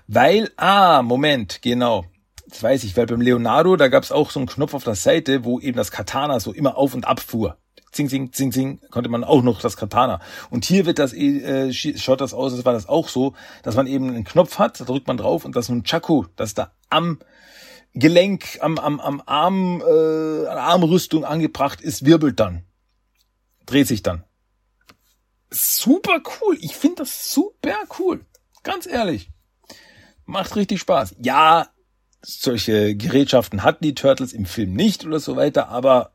Weil, ah, Moment, genau. Das weiß ich, weil beim Leonardo, da gab es auch so einen Knopf auf der Seite, wo eben das Katana so immer auf und ab fuhr zing, zing, zing, zing, konnte man auch noch das Katana. Und hier wird das, äh, schaut das aus, als war das auch so, dass man eben einen Knopf hat, da drückt man drauf und das ein Chaku, das da am Gelenk, am, am, am Arm, äh, an Armrüstung angebracht ist, wirbelt dann. Dreht sich dann. Super cool. Ich finde das super cool. Ganz ehrlich. Macht richtig Spaß. Ja, solche Gerätschaften hatten die Turtles im Film nicht oder so weiter, aber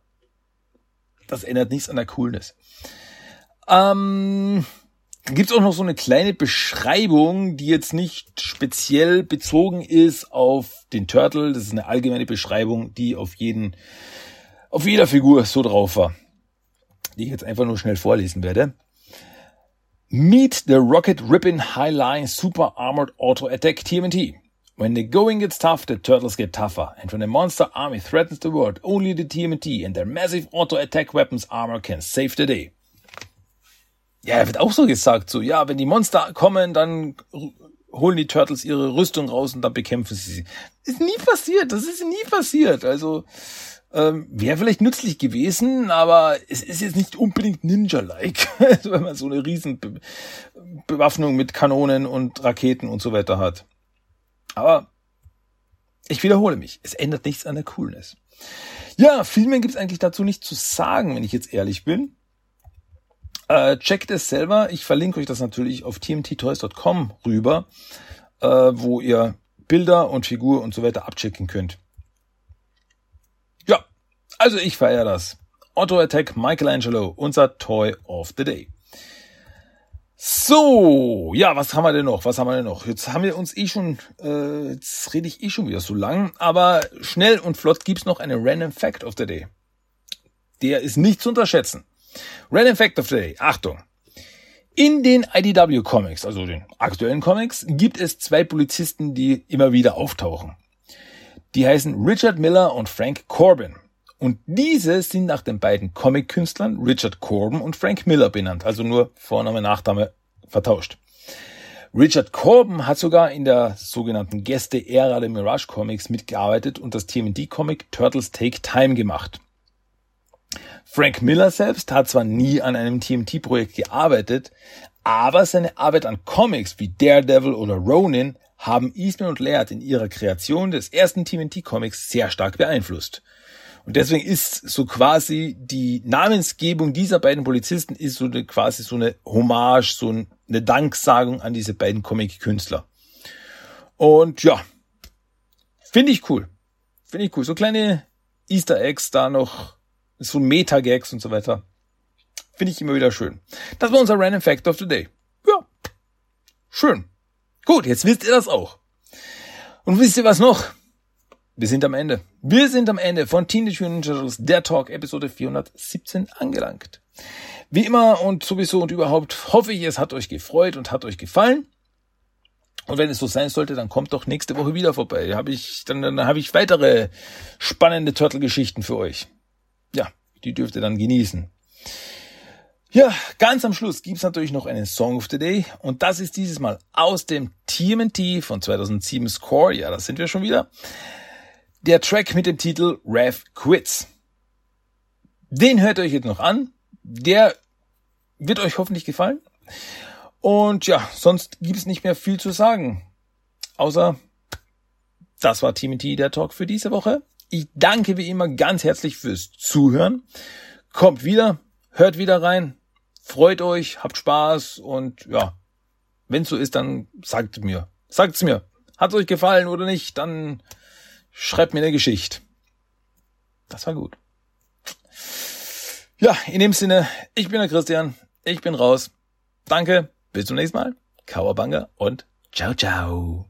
das ändert nichts an der Coolness. Ähm, dann gibt's auch noch so eine kleine Beschreibung, die jetzt nicht speziell bezogen ist auf den Turtle. Das ist eine allgemeine Beschreibung, die auf jeden, auf jeder Figur so drauf war. Die ich jetzt einfach nur schnell vorlesen werde. Meet the Rocket Rippin Highline Super Armored Auto Attack TMNT. When the going gets tough, the turtles get tougher, and when the monster army threatens the world, only the TMT and their massive auto-attack weapons armor can save the day. Ja, da wird auch so gesagt, so, ja, wenn die Monster kommen, dann holen die Turtles ihre Rüstung raus und dann bekämpfen sie sie. Ist nie passiert, das ist nie passiert. Also, ähm, wäre vielleicht nützlich gewesen, aber es ist jetzt nicht unbedingt Ninja-like, wenn man so eine riesen Be Bewaffnung mit Kanonen und Raketen und so weiter hat. Aber ich wiederhole mich, es ändert nichts an der Coolness. Ja, viel mehr gibt's eigentlich dazu nicht zu sagen, wenn ich jetzt ehrlich bin. Äh, checkt es selber. Ich verlinke euch das natürlich auf tmttoys.com rüber, äh, wo ihr Bilder und Figur und so weiter abchecken könnt. Ja, also ich feiere das. Auto Attack Michelangelo, unser Toy of the Day. So, ja, was haben wir denn noch? Was haben wir denn noch? Jetzt haben wir uns eh schon, äh, jetzt rede ich eh schon wieder so lang, aber schnell und flott gibt's noch eine Random Fact of the Day. Der ist nicht zu unterschätzen. Random Fact of the Day, Achtung. In den IDW Comics, also den aktuellen Comics, gibt es zwei Polizisten, die immer wieder auftauchen. Die heißen Richard Miller und Frank Corbin. Und diese sind nach den beiden Comic-Künstlern Richard Corbin und Frank Miller benannt, also nur Vorname, Nachname vertauscht. Richard Corbin hat sogar in der sogenannten Gäste-Ära der Mirage Comics mitgearbeitet und das TMD-Comic Turtles Take Time gemacht. Frank Miller selbst hat zwar nie an einem TMT-Projekt gearbeitet, aber seine Arbeit an Comics wie Daredevil oder Ronin haben Eastman und Laird in ihrer Kreation des ersten TMT-Comics sehr stark beeinflusst. Und deswegen ist so quasi die Namensgebung dieser beiden Polizisten ist so eine, quasi so eine Hommage, so eine Danksagung an diese beiden Comic-Künstler. Und ja, finde ich cool. Finde ich cool. So kleine Easter Eggs da noch, so Meta-Gags und so weiter. Finde ich immer wieder schön. Das war unser Random Fact of the Day. Ja, schön. Gut, jetzt wisst ihr das auch. Und wisst ihr was noch? Wir sind am Ende. Wir sind am Ende von Teenage Mutant Ninja Turtles, der Talk, Episode 417 angelangt. Wie immer und sowieso und überhaupt hoffe ich, es hat euch gefreut und hat euch gefallen. Und wenn es so sein sollte, dann kommt doch nächste Woche wieder vorbei. Hab ich, dann, dann habe ich weitere spannende Turtle-Geschichten für euch. Ja, die dürft ihr dann genießen. Ja, ganz am Schluss gibt's natürlich noch einen Song of the Day und das ist dieses Mal aus dem TMNT von 2007 Score. Ja, das sind wir schon wieder der Track mit dem Titel Rev Quits. Den hört euch jetzt noch an. Der wird euch hoffentlich gefallen. Und ja, sonst gibt es nicht mehr viel zu sagen. Außer, das war TMT, der Talk für diese Woche. Ich danke wie immer ganz herzlich fürs Zuhören. Kommt wieder, hört wieder rein, freut euch, habt Spaß und ja, wenn so ist, dann sagt mir, sagt's mir. Hat's euch gefallen oder nicht, dann schreibt mir eine Geschichte. Das war gut. Ja, in dem Sinne, ich bin der Christian, ich bin raus. Danke, bis zum nächsten Mal. Kauerbanga und ciao, ciao.